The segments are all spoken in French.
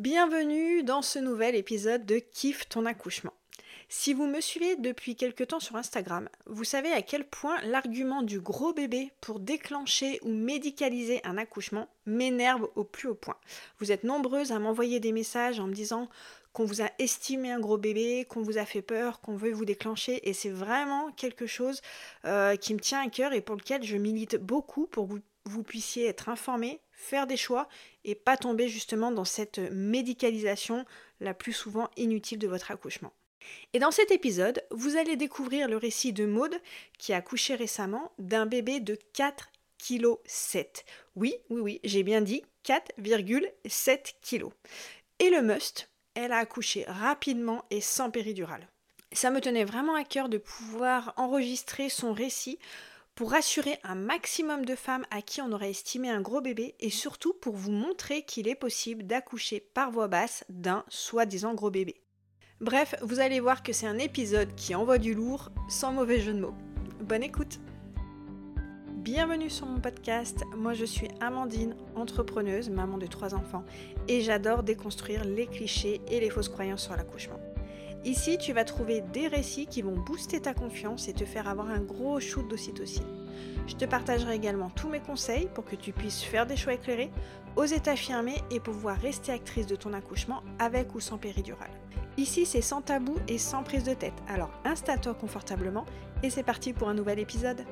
Bienvenue dans ce nouvel épisode de Kiffe ton accouchement. Si vous me suivez depuis quelque temps sur Instagram, vous savez à quel point l'argument du gros bébé pour déclencher ou médicaliser un accouchement m'énerve au plus haut point. Vous êtes nombreuses à m'envoyer des messages en me disant qu'on vous a estimé un gros bébé, qu'on vous a fait peur, qu'on veut vous déclencher, et c'est vraiment quelque chose euh, qui me tient à cœur et pour lequel je milite beaucoup pour que vous puissiez être informé, faire des choix et pas tomber justement dans cette médicalisation la plus souvent inutile de votre accouchement. Et dans cet épisode, vous allez découvrir le récit de Maude qui a accouché récemment d'un bébé de 4,7 kg. Oui, oui, oui, j'ai bien dit 4,7 kg. Et le must, elle a accouché rapidement et sans péridurale. Ça me tenait vraiment à cœur de pouvoir enregistrer son récit pour rassurer un maximum de femmes à qui on aurait estimé un gros bébé et surtout pour vous montrer qu'il est possible d'accoucher par voix basse d'un soi-disant gros bébé. Bref, vous allez voir que c'est un épisode qui envoie du lourd, sans mauvais jeu de mots. Bonne écoute Bienvenue sur mon podcast, moi je suis Amandine, entrepreneuse, maman de trois enfants, et j'adore déconstruire les clichés et les fausses croyances sur l'accouchement. Ici, tu vas trouver des récits qui vont booster ta confiance et te faire avoir un gros shoot d'ocytocine. Je te partagerai également tous mes conseils pour que tu puisses faire des choix éclairés, oser t'affirmer et pouvoir rester actrice de ton accouchement avec ou sans péridurale. Ici, c'est sans tabou et sans prise de tête. Alors installe-toi confortablement et c'est parti pour un nouvel épisode.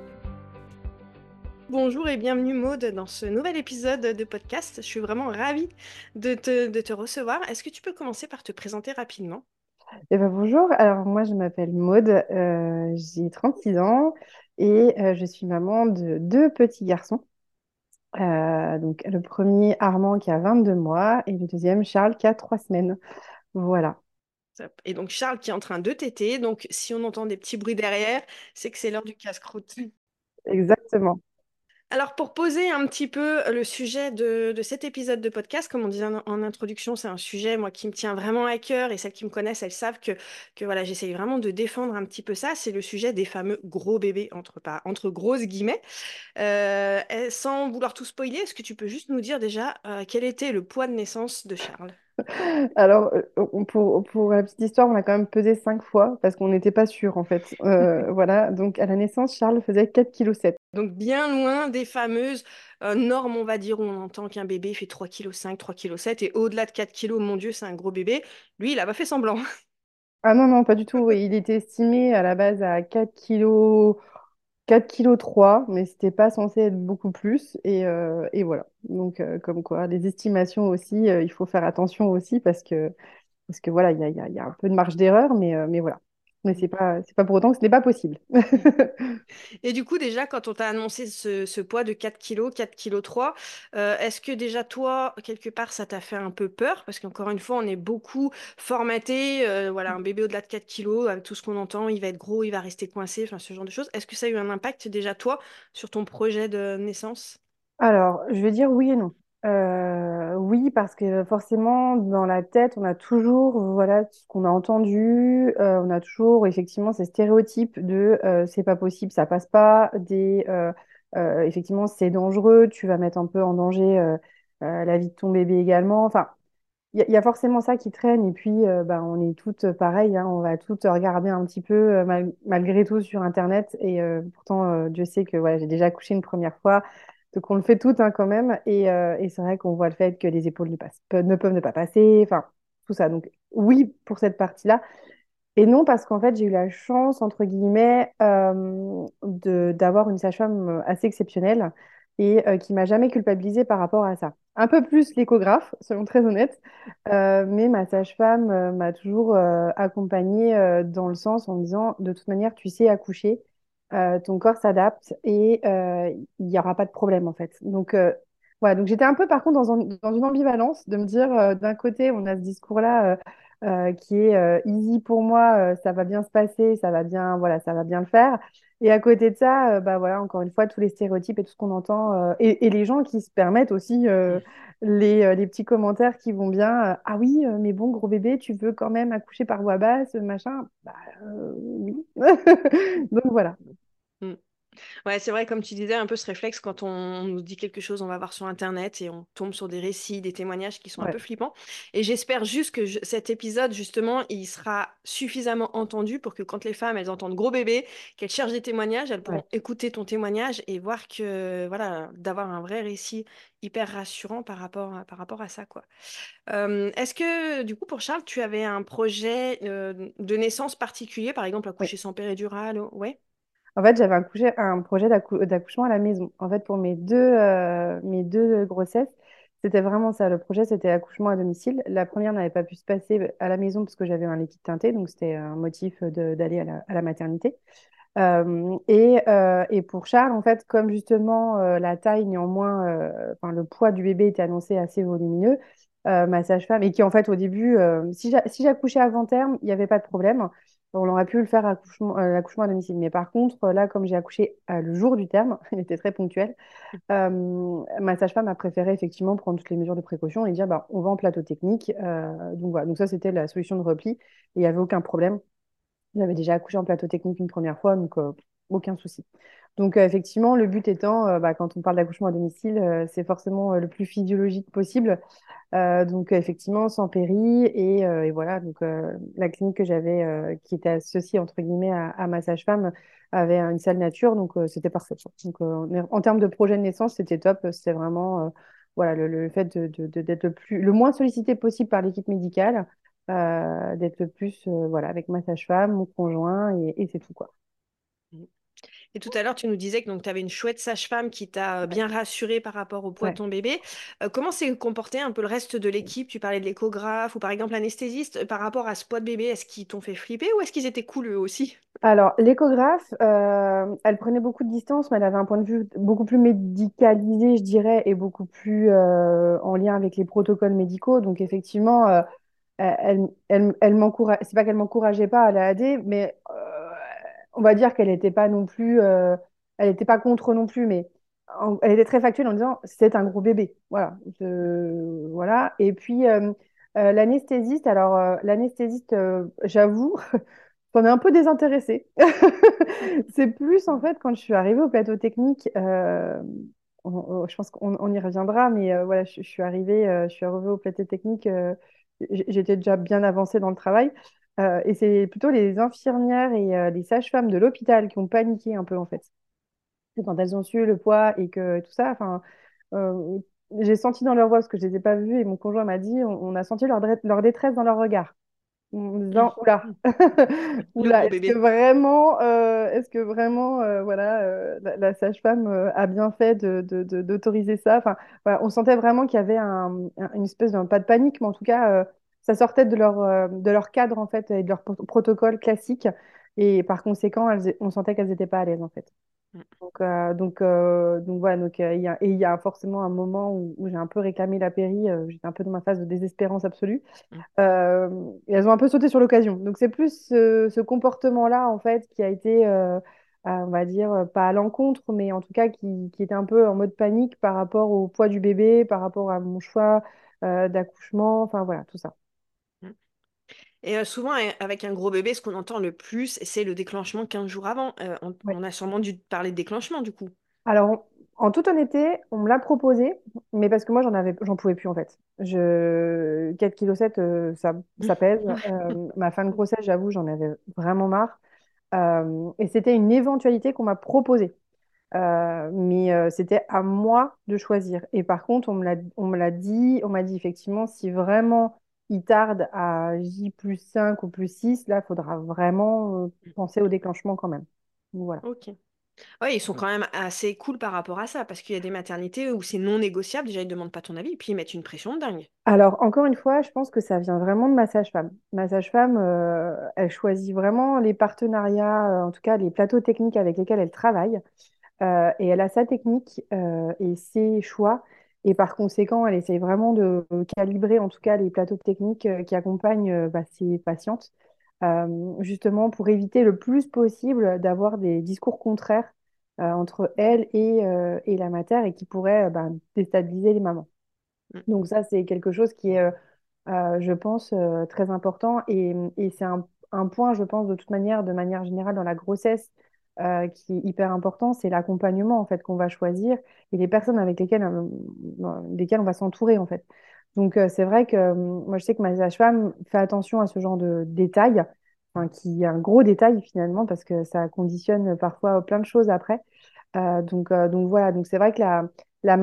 Bonjour et bienvenue Maude dans ce nouvel épisode de podcast. Je suis vraiment ravie de te, recevoir. Est-ce que tu peux commencer par te présenter rapidement? Eh ben, bonjour, alors moi je m'appelle Maude, euh, j'ai 36 ans et euh, je suis maman de deux petits garçons. Euh, donc le premier Armand qui a 22 mois et le deuxième Charles qui a 3 semaines. Voilà. Et donc Charles qui est en train de téter. Donc si on entend des petits bruits derrière, c'est que c'est l'heure du casse-croûte. Exactement. Alors pour poser un petit peu le sujet de, cet épisode de podcast, comme on disait en, introduction, c'est un sujet moi qui me tient vraiment à cœur et celles qui me connaissent, elles savent que, que voilà, j'essaye vraiment de défendre un petit peu ça. C'est le sujet des fameux gros bébés entre, entre grosses guillemets. Euh, sans vouloir tout spoiler, est-ce que tu peux juste nous dire déjà euh, quel était le poids de naissance de Charles? Alors, euh, pour, pour, la petite histoire, on a quand même pesé cinq fois parce qu'on n'était pas sûr en fait. Euh, voilà, donc à la naissance, Charles faisait 4,7 kg. Donc bien loin des fameuses normes, on va dire, où on entend qu'un bébé fait 3,5 kg, 3,7 kg et au-delà de 4 kg, mon Dieu, c'est un gros bébé. Lui, il a pas fait semblant. Ah non, non, pas du tout. Il était estimé à la base à 4 kg 4,3 kg, mais c'était pas censé être beaucoup plus. Et, voilà. Donc, comme quoi, les estimations aussi, il faut faire attention aussi parce que, voilà, il y a, y, a, y a, un peu de marge d'erreur, mais voilà. Mais c'est pas, c'est pas pour autant que ce n'est pas possible. Et du coup, déjà, quand on t'a annoncé ce, poids de 4 kg, 4 kg 3, est-ce que déjà toi, quelque part, ça t'a fait un peu peur? Parce qu'encore une fois, on est beaucoup formaté. Euh, voilà, un bébé au-delà de 4 kg, avec tout ce qu'on entend, il va être gros, il va rester coincé, enfin ce genre de choses. Est-ce que ça a eu un impact déjà toi sur ton projet de naissance? Alors, je vais dire oui et non. Euh, oui, parce que forcément, dans la tête, on a toujours, voilà, ce qu'on a entendu, euh, on a toujours effectivement ces stéréotypes de euh, c'est pas possible, ça passe pas, des effectivement c'est dangereux, tu vas mettre un peu en danger la vie de ton bébé également. Enfin, il y, a forcément ça qui traîne, et puis bah, on est toutes pareilles, hein, on va toutes regarder un petit peu malgré tout sur Internet, et pourtant Dieu sait que j'ai déjà couché une première fois. Donc on le fait tout hein, quand même. Et, euh, et c'est vrai qu'on voit le fait que les épaules ne, ne peuvent ne pas passer, enfin tout ça. Donc oui pour cette partie-là. Et non parce qu'en fait j'ai eu la chance, entre guillemets, euh, d'avoir une sage-femme euh, assez exceptionnelle et qui m'a jamais culpabilisée par rapport à ça. Un peu plus l'échographe, soyons très honnêtes, mais ma sage-femme m'a toujours accompagnée dans le sens en me disant, de toute manière, tu sais accoucher, euh, ton corps s'adapte et euh, il n'y aura pas de problème en fait. Donc euh, voilà, donc j'étais un peu par contre dans, dans, une ambivalence de me dire d'un côté on a ce discours-là qui est easy pour moi, ça va bien se passer, ça va bien, voilà, ça va bien le faire. Et à côté de ça, bah voilà, encore une fois, tous les stéréotypes et tout ce qu'on entend, et, et, les gens qui se permettent aussi les, les, petits commentaires qui vont bien. ah oui, mais bon, gros bébé, tu veux quand même accoucher par voie basse, machin. Bah oui. Donc voilà. Mmh. Ouais, c'est vrai, comme tu disais, un peu ce réflexe quand on nous dit quelque chose, on va voir sur internet et on tombe sur des récits, des témoignages qui sont un peu flippants. Et j'espère juste que je- cet épisode, justement, il sera suffisamment entendu pour que quand les femmes, elles entendent gros bébé, qu'elles cherchent des témoignages, elles ouais. pourront écouter ton témoignage et voir que, voilà, d'avoir un vrai récit hyper rassurant par rapport à, par rapport à ça, quoi. Euh, est-ce que, du coup, pour Charles, tu avais un projet euh, de naissance particulier, par exemple, accoucher sans péridurale? Ouais? En fait, j'avais un, projet d'accou- d'accouchement à la maison. En fait, pour mes deux, euh, mes deux grossesses, c'était vraiment ça. Le projet, c'était accouchement à domicile. La première n'avait pas pu se passer à la maison parce que j'avais un liquide teinté, donc c'était un motif d'aller à la, maternité. Euh, et, euh, et pour Charles, en fait, comme justement la taille, néanmoins, le poids du bébé était annoncé assez volumineux, ma sage-femme, et qui en fait au début, si j'accouchais avant terme, il n'y avait pas de problème. On aurait pu le faire à accouchement, euh, l'accouchement à domicile. Mais par contre, là, comme j'ai accouché euh, le jour du terme, il était très ponctuel, euh, ma sage-femme a préféré effectivement prendre toutes les mesures de précaution et dire bah, on va en plateau technique. Donc voilà, ça c'était la solution de repli il n'y avait aucun problème. J'avais déjà accouché en plateau technique une première fois, donc aucun souci. Donc euh, effectivement, le but étant, euh, bah, quand on parle d'accouchement à domicile, euh, c'est forcément le plus physiologique possible. Donc effectivement, sans péri et, voilà. Donc la clinique que j'avais, qui était associée entre guillemets à, à ma sage-femme, avait une salle nature, donc c'était parfait. Donc en termes de projet de naissance, c'était top. C'était vraiment voilà le, fait d'être le plus, le moins sollicité possible par l'équipe médicale d'être le plus voilà, avec ma sage-femme, mon conjoint, et, et c'est tout, quoi. Et tout à l'heure, tu nous disais que tu avais une chouette sage-femme qui t'a euh, bien rassurée par rapport au poids de ton bébé. Euh, comment s'est comporté un peu le reste de l'équipe? Tu parlais de l'échographe ou par exemple l'anesthésiste. Euh, Par rapport à ce poids de bébé, est-ce qu'ils t'ont fait flipper ou est-ce qu'ils étaient cool eux aussi? Alors, l'échographe, euh, elle prenait beaucoup de distance, mais elle avait un point de vue beaucoup plus médicalisé, je dirais, et beaucoup plus euh, en lien avec les protocoles médicaux. Donc, effectivement, elle, elle, elle m'encourage, c'est pas qu'elle m'encourageait pas à la AD, mais on va dire qu'elle n'était pas non plus, euh, elle n'était pas contre non plus, mais elle était très factuelle en disant c'est un gros bébé. Voilà. Voilà. Et puis, euh, euh, l'anesthésiste, alors, l'anesthésiste, j'avoue, j'en ai un peu désintéressée. C'est plus, en fait, quand je suis arrivée au plateau technique, je pense qu'on on y reviendra, mais voilà, je, je suis arrivée, je suis arrivée au plateau technique, j'étais déjà bien avancée dans le travail. Euh, et c'est plutôt les infirmières et euh, les sages-femmes de l'hôpital qui ont paniqué un peu, en fait. Et Quand elles ont su le poids et que tout ça, enfin, euh, j'ai senti dans leur voix, parce que je les ai pas vues, et mon conjoint m'a dit, on, on a senti leur, détresse dans leur regard en disant, oula, Mm. Le oula, est-ce que vraiment, est-ce que vraiment, voilà, la, la sage-femme a bien fait de, de- de- d'autoriser ça? Enfin, voilà, on sentait vraiment qu'il y avait un- un- une espèce de, pas de panique, mais en tout cas, ça sortait de leur, euh, de leur cadre, en fait, et de leur pro- protocole classique. Et par conséquent, elles- on sentait qu'elles n'étaient pas à l'aise, en fait. Mm. Donc, euh, donc, euh, donc voilà, donc, euh, il y a, et il y a forcément un moment où, où j'ai un peu réclamé la péri, j'étais un peu dans ma phase de désespérance absolue. Mm. Et elles ont un peu sauté sur l'occasion. Donc c'est plus ce, ce comportement-là, en fait, qui a été, à- on va dire, pas à l'encontre, mais en tout cas qui, qui était un peu en mode panique par rapport au poids du bébé, par rapport à mon choix d'accouchement, enfin voilà, tout ça. Et souvent, avec un gros bébé, ce qu'on entend le plus, c'est le déclenchement 15 jours avant. On, Ouais. on a sûrement dû parler de déclenchement du coup. Alors, en toute honnêteté, on me l'a proposé, mais parce que moi, j'en avais, j'en pouvais plus, en fait. Je... 4,7 kg, ça, ça pèse. Euh, ma fin de grossesse, j'avoue, j'en avais vraiment marre. Euh, et c'était une éventualité qu'on m'a proposée. Euh, mais euh, c'était à moi de choisir. Et par contre, on me l'a dit, on m'a dit effectivement, si vraiment il tarde à J plus 5 ou plus 6, là, il faudra vraiment euh, penser au déclenchement quand même. Voilà. Ok. Ouais, ils sont quand même assez cool par rapport à ça, parce qu'il y a des maternités où c'est non négociable. Déjà, ils ne demandent pas ton avis, et puis ils mettent une pression dingue. Alors, encore une fois, je pense que ça vient vraiment de ma sage-femme. Ma sage-femme, euh, elle choisit vraiment les partenariats, euh, en tout cas les plateaux techniques avec lesquels elle travaille. Euh, et elle a sa technique et ses choix. Et par conséquent, elle essaye vraiment de calibrer, en tout cas, les plateaux techniques euh, qui accompagnent euh, bah, ses patientes, euh, justement pour éviter le plus possible d'avoir des discours contraires euh, entre elle et, euh, et la mater et qui pourraient bah, déstabiliser les mamans. Mm. Donc ça, c'est quelque chose qui est, je pense, très important. Et, et c'est un, un point, je pense, de toute manière, de manière générale, dans la grossesse, euh, qui est hyper important, c'est l'accompagnement en fait qu'on va choisir et les personnes avec lesquelles, euh, on va s'entourer en fait. Donc euh, c'est vrai que moi je sais que ma sage-femme fait attention à ce genre de détails, qui est un gros détail finalement parce que ça conditionne parfois plein de choses après. Donc, donc voilà, donc c'est vrai que la, la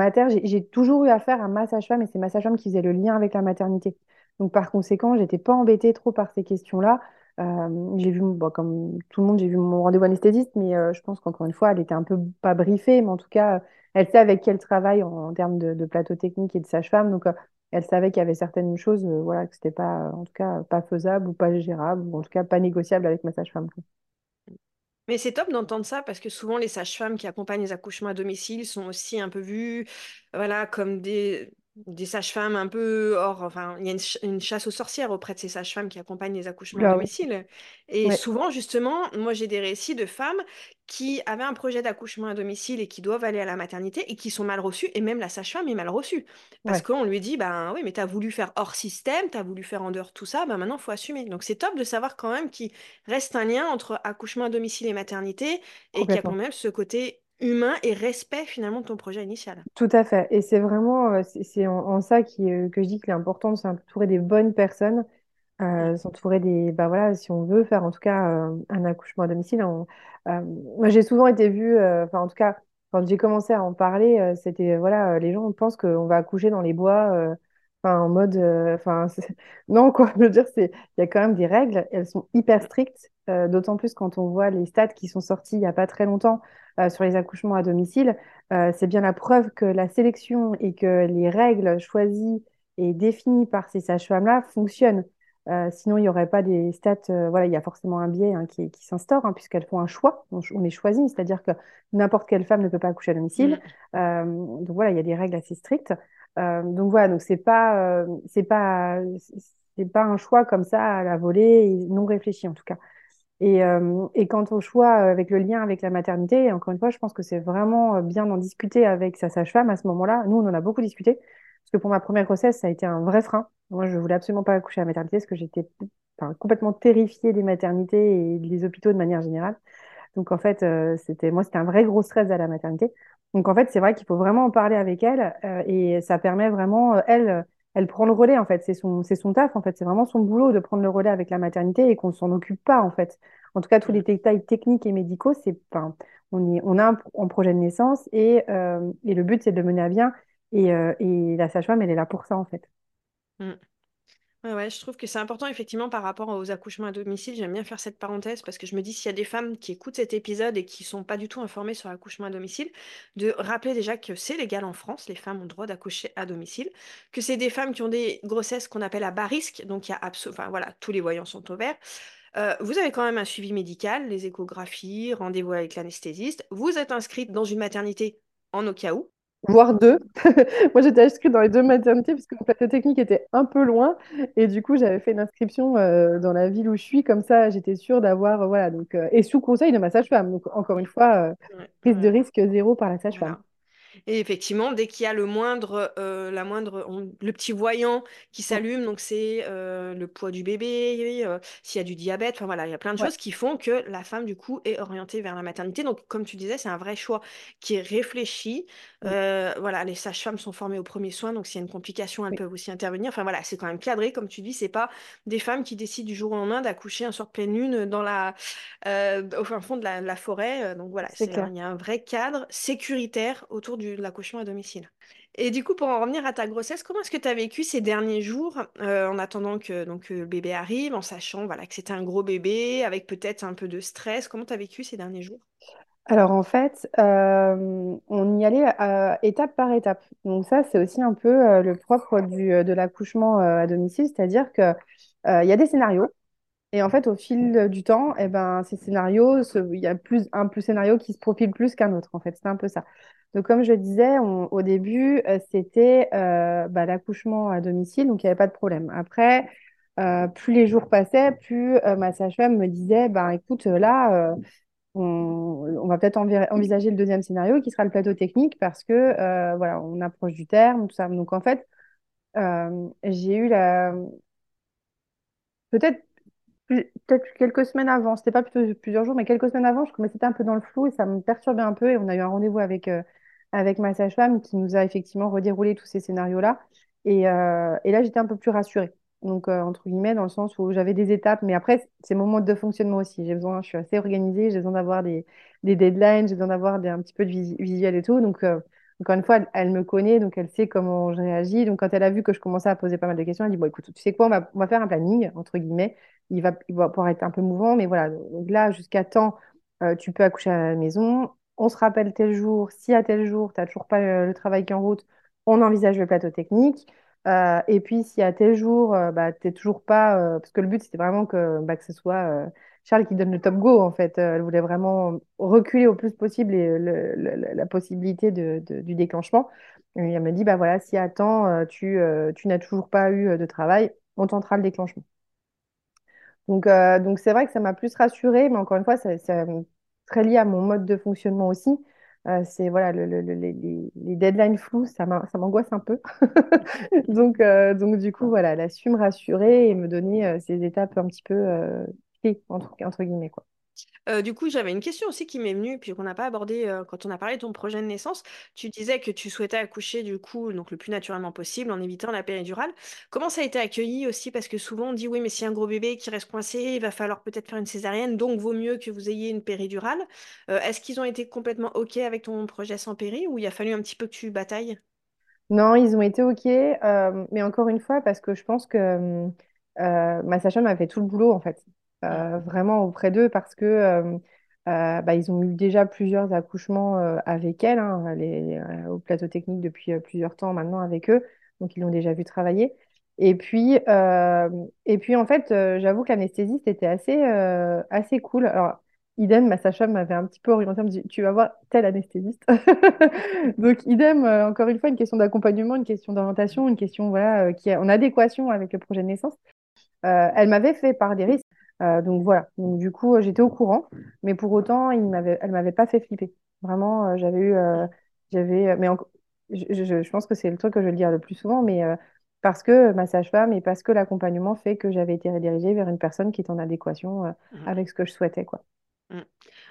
j'ai toujours eu affaire à ma sage-femme et c'est ma sage-femme qui faisait le lien avec la maternité. Donc par conséquent, j'étais pas embêtée trop par ces questions-là. J'ai vu, comme tout le monde, j'ai vu mon rendez-vous anesthésiste, mais je pense qu'encore une fois, elle était un peu pas briefée, mais en tout cas, elle sait avec qui elle travaille en, en termes de, plateau technique et de sage-femme. Donc elle savait qu'il y avait certaines choses, voilà, que c'était pas, en tout cas, pas faisable ou pas gérable, ou en tout cas pas négociable avec ma sage-femme. Mais c'est top d'entendre ça parce que souvent les sages-femmes qui accompagnent les accouchements à domicile sont aussi un peu vues, voilà, comme des, des sages-femmes un peu hors, enfin, il y a une, ch- une chasse aux sorcières auprès de ces sages-femmes qui accompagnent les accouchements à oui. domicile. Et Ouais, souvent, justement, moi j'ai des récits de femmes qui avaient un projet d'accouchement à domicile et qui doivent aller à la maternité et qui sont mal reçues, et même la sage-femme est mal reçue. Parce ouais, qu'on lui dit, ben oui, mais t'as voulu faire hors système, t'as voulu faire en dehors de tout ça, ben maintenant il faut assumer. Donc c'est top de savoir quand même qu'il reste un lien entre accouchement à domicile et maternité et qu'il y a quand même ce côté humain et respect finalement de ton projet initial. Tout à fait. Et c'est vraiment, euh, c'est en, en ça qui, euh, que je dis qu'il est important de s'entourer des bonnes personnes euh, s'entourer des bah voilà si on veut faire en tout cas euh, un accouchement à domicile on- euh, moi j'ai souvent été vue enfin en tout cas quand j'ai commencé à en parler c'était voilà les gens pensent qu'on va accoucher dans les bois enfin en mode enfin non quoi je veux dire c'est il y a quand même des règles elles sont hyper strictes euh, d'autant plus quand on voit les stats qui sont sortis il y a pas très longtemps euh, sur les accouchements à domicile Euh, c'est bien la preuve que la sélection et que les règles choisies et définies par ces sages-femmes-là fonctionnent sinon, il n'y aurait pas des stats. voilà, il y a forcément un biais hein, qui, qui s'instaure, hein, puisqu'elles font un choix. On, on est choisi, c'est-à-dire que n'importe quelle femme ne peut pas accoucher à domicile. mm, donc voilà, il y a des règles assez strictes. Donc voilà, donc c'est pas, c'est pas, c'est pas un choix comme ça à la volée non réfléchi en tout cas. Et, euh, et quant au choix euh, avec le lien avec la maternité, encore une fois, je pense que c'est vraiment euh, bien d'en discuter avec sa sage-femme à ce moment-là. Nous, on en a beaucoup discuté, parce que pour ma première grossesse, ça a été un vrai frein. Moi, je voulais absolument pas accoucher à la maternité, parce que j'étais enfin, complètement terrifiée des maternités et des hôpitaux de manière générale. Donc en fait, euh, c'était moi, c'était un vrai gros stress à la maternité. Donc en fait, c'est vrai qu'il faut vraiment en parler avec elle euh, et ça permet vraiment, euh, elle, elle prend le relais en fait. C'est son, c'est son taf en fait. C'est vraiment son boulot de prendre le relais avec la maternité et qu'on s'en occupe pas en fait. En tout cas, tous les détails techniques et médicaux, c'est, enfin, on est, on a un, un projet de naissance et, euh, et le but c'est de le mener à bien. Et, euh, et la sage-femme, elle est là pour ça en fait. Mm. Ouais, je trouve que c'est important effectivement par rapport aux accouchements à domicile. J'aime bien faire cette parenthèse parce que je me dis s'il y a des femmes qui écoutent cet épisode et qui sont pas du tout informées sur l'accouchement à domicile, de rappeler déjà que c'est légal en France, les femmes ont le droit d'accoucher à domicile, que c'est des femmes qui ont des grossesses qu'on appelle à bas risque, donc il y a enfin voilà, tous les voyants sont au. Euh, vous avez quand même un suivi médical, les échographies, rendez-vous avec l'anesthésiste. Vous êtes inscrite dans une maternité en au cas où. Voire deux. Moi, j'étais inscrite dans les deux maternités parce que le plateau technique était un peu loin. Et du coup, j'avais fait une inscription euh, dans la ville où je suis. Comme ça, j'étais sûre d'avoir. euh, voilà, donc, euh, et sous conseil de ma sage-femme. Donc, encore une fois, prise de risque zéro par la sage-femme. voilà. Et effectivement, dès qu'il y a le moindre, euh, la moindre, on- le petit voyant qui s'allume, donc c'est euh, le poids du bébé, euh, s'il y a du diabète, enfin voilà, il y a plein de Ouais. choses qui font que la femme du coup est orientée vers la maternité. Donc comme tu disais, c'est un vrai choix qui est réfléchi. Mm. Euh, voilà, les sages-femmes sont formées aux premiers soins, donc s'il y a une complication, elles Oui, peuvent aussi intervenir. Enfin voilà, c'est quand même cadré, comme tu dis, c'est pas des femmes qui décident du jour au lendemain d'accoucher un soir de pleine lune dans la, euh, au fin fond de la, la forêt. Euh, Donc voilà, c'est il y a un vrai cadre sécuritaire autour du- de l'accouchement à domicile. Et du coup, pour en revenir à ta grossesse, comment est-ce que tu as vécu ces derniers jours euh, en attendant que donc, le bébé arrive, en sachant voilà, que c'était un gros bébé, avec peut-être un peu de stress? Comment tu as vécu ces derniers jours? Alors, en fait, euh, on y allait euh, étape par étape. Donc, ça, c'est aussi un peu euh, le propre du, de l'accouchement à domicile. C'est-à-dire que, il y a des scénarios. Et en fait, au fil du temps, eh ben, ces scénarios, il y a plus, un plus scénario qui se profile plus qu'un autre, en fait. C'est un peu ça. Donc, comme je disais, au début, c'était bah, l'accouchement à domicile, donc il n'y avait pas de problème. Après, plus les jours passaient, plus ma sage-femme me disait, ben, écoute, là, on, va peut-être envi- envisager le deuxième scénario, qui sera le plateau technique, parce que, euh, voilà, on approche du terme, ça. Donc, en fait, euh, j'ai eu la... Peut-être quelques semaines avant, c'était pas plusieurs jours, mais quelques semaines avant, je commençais un peu dans le flou et ça me perturbait un peu. Et on a eu un rendez-vous avec, euh, avec ma sage-femme qui nous a effectivement redéroulé tous ces scénarios-là. Et, et là, j'étais un peu plus rassurée. Donc, euh, entre guillemets, dans le sens où j'avais des étapes, mais après, c'est mon mode de fonctionnement aussi. J'ai besoin, je suis assez organisée, j'ai besoin d'avoir des, des deadlines, j'ai besoin d'avoir un petit peu de visuel et tout. Donc, euh, encore une fois, elle, me connaît, donc elle sait comment je réagis. Donc, quand elle a vu que je commençais à poser pas mal de questions, elle dit, bon, écoute, tu sais quoi, on va, on va faire un planning, entre guillemets il va, il va pouvoir être un peu mouvant, mais voilà. Donc là, jusqu'à temps, euh, tu peux accoucher à la maison. On se rappelle tel jour. Si à tel jour, tu n'as toujours pas euh, le travail qui est en route, on envisage le plateau technique. Euh, et puis, si à tel jour, euh, bah, tu n'es toujours pas. euh, parce que le but, c'était vraiment que, bah, que ce soit euh, Charles qui donne le top go, en fait. Elle voulait vraiment reculer au plus possible et, la possibilité de, du déclenchement. Elle m'a dit, bah voilà, si à temps, euh, tu, tu n'as toujours pas eu de travail, on tentera le déclenchement. Donc, donc c'est vrai que ça m'a plus rassurée, mais encore une fois, c'est très lié à mon mode de fonctionnement aussi. Euh, c'est voilà, le- le- le- les, les- deadlines floues, ça m'angoisse un peu. Donc, euh, donc du coup, voilà, elle a su me rassurer et me donner euh, ces étapes un petit peu euh, clés, entre, entre guillemets, quoi. Euh, du coup, j'avais une question aussi qui m'est venue, puis qu'on n'a pas abordée euh, quand on a parlé de ton projet de naissance. Tu disais que tu souhaitais accoucher du coup, donc le plus naturellement possible, en évitant la péridurale. Comment ça a été accueilli aussi? Parce que souvent on dit oui, mais si un gros bébé qui reste coincé, il va falloir peut-être faire une césarienne, donc vaut mieux que vous ayez une péridurale. Euh, est-ce qu'ils ont été complètement OK avec ton projet sans péri ou il a fallu un petit peu que tu batailles? Non, ils ont été OK, mais encore une fois, parce que je pense que ma sage-femme a fait tout le boulot, en fait, vraiment auprès d'eux, parce que euh, euh, bah, ils ont eu déjà plusieurs accouchements euh, avec elle, hein, euh, au plateau technique depuis euh, plusieurs temps maintenant avec eux, donc ils l'ont déjà vu travailler. Et puis, euh, et puis en fait, euh, j'avoue que l'anesthésiste était assez, euh, assez cool. Alors, idem, ma sage-femme m'avait un petit peu orientée, me dit, tu vas voir tel anesthésiste. Donc, idem, euh, encore une fois, une question d'accompagnement, une question d'orientation, une question voilà, euh, qui est en adéquation avec le projet de naissance. Euh, elle m'avait fait part des risques. Euh, donc voilà, donc, du coup, euh, j'étais au courant, mais pour autant, il m'avait, elle m'avait pas fait flipper. Vraiment, euh, j'avais eu, euh, j'avais, mais je, je- je pense que c'est le truc que je vais le dire le plus souvent, mais parce que ma sage-femme et parce que l'accompagnement fait que j'avais été redirigée vers une personne qui est en adéquation, euh, Mm. avec ce que je souhaitais, quoi. Mm.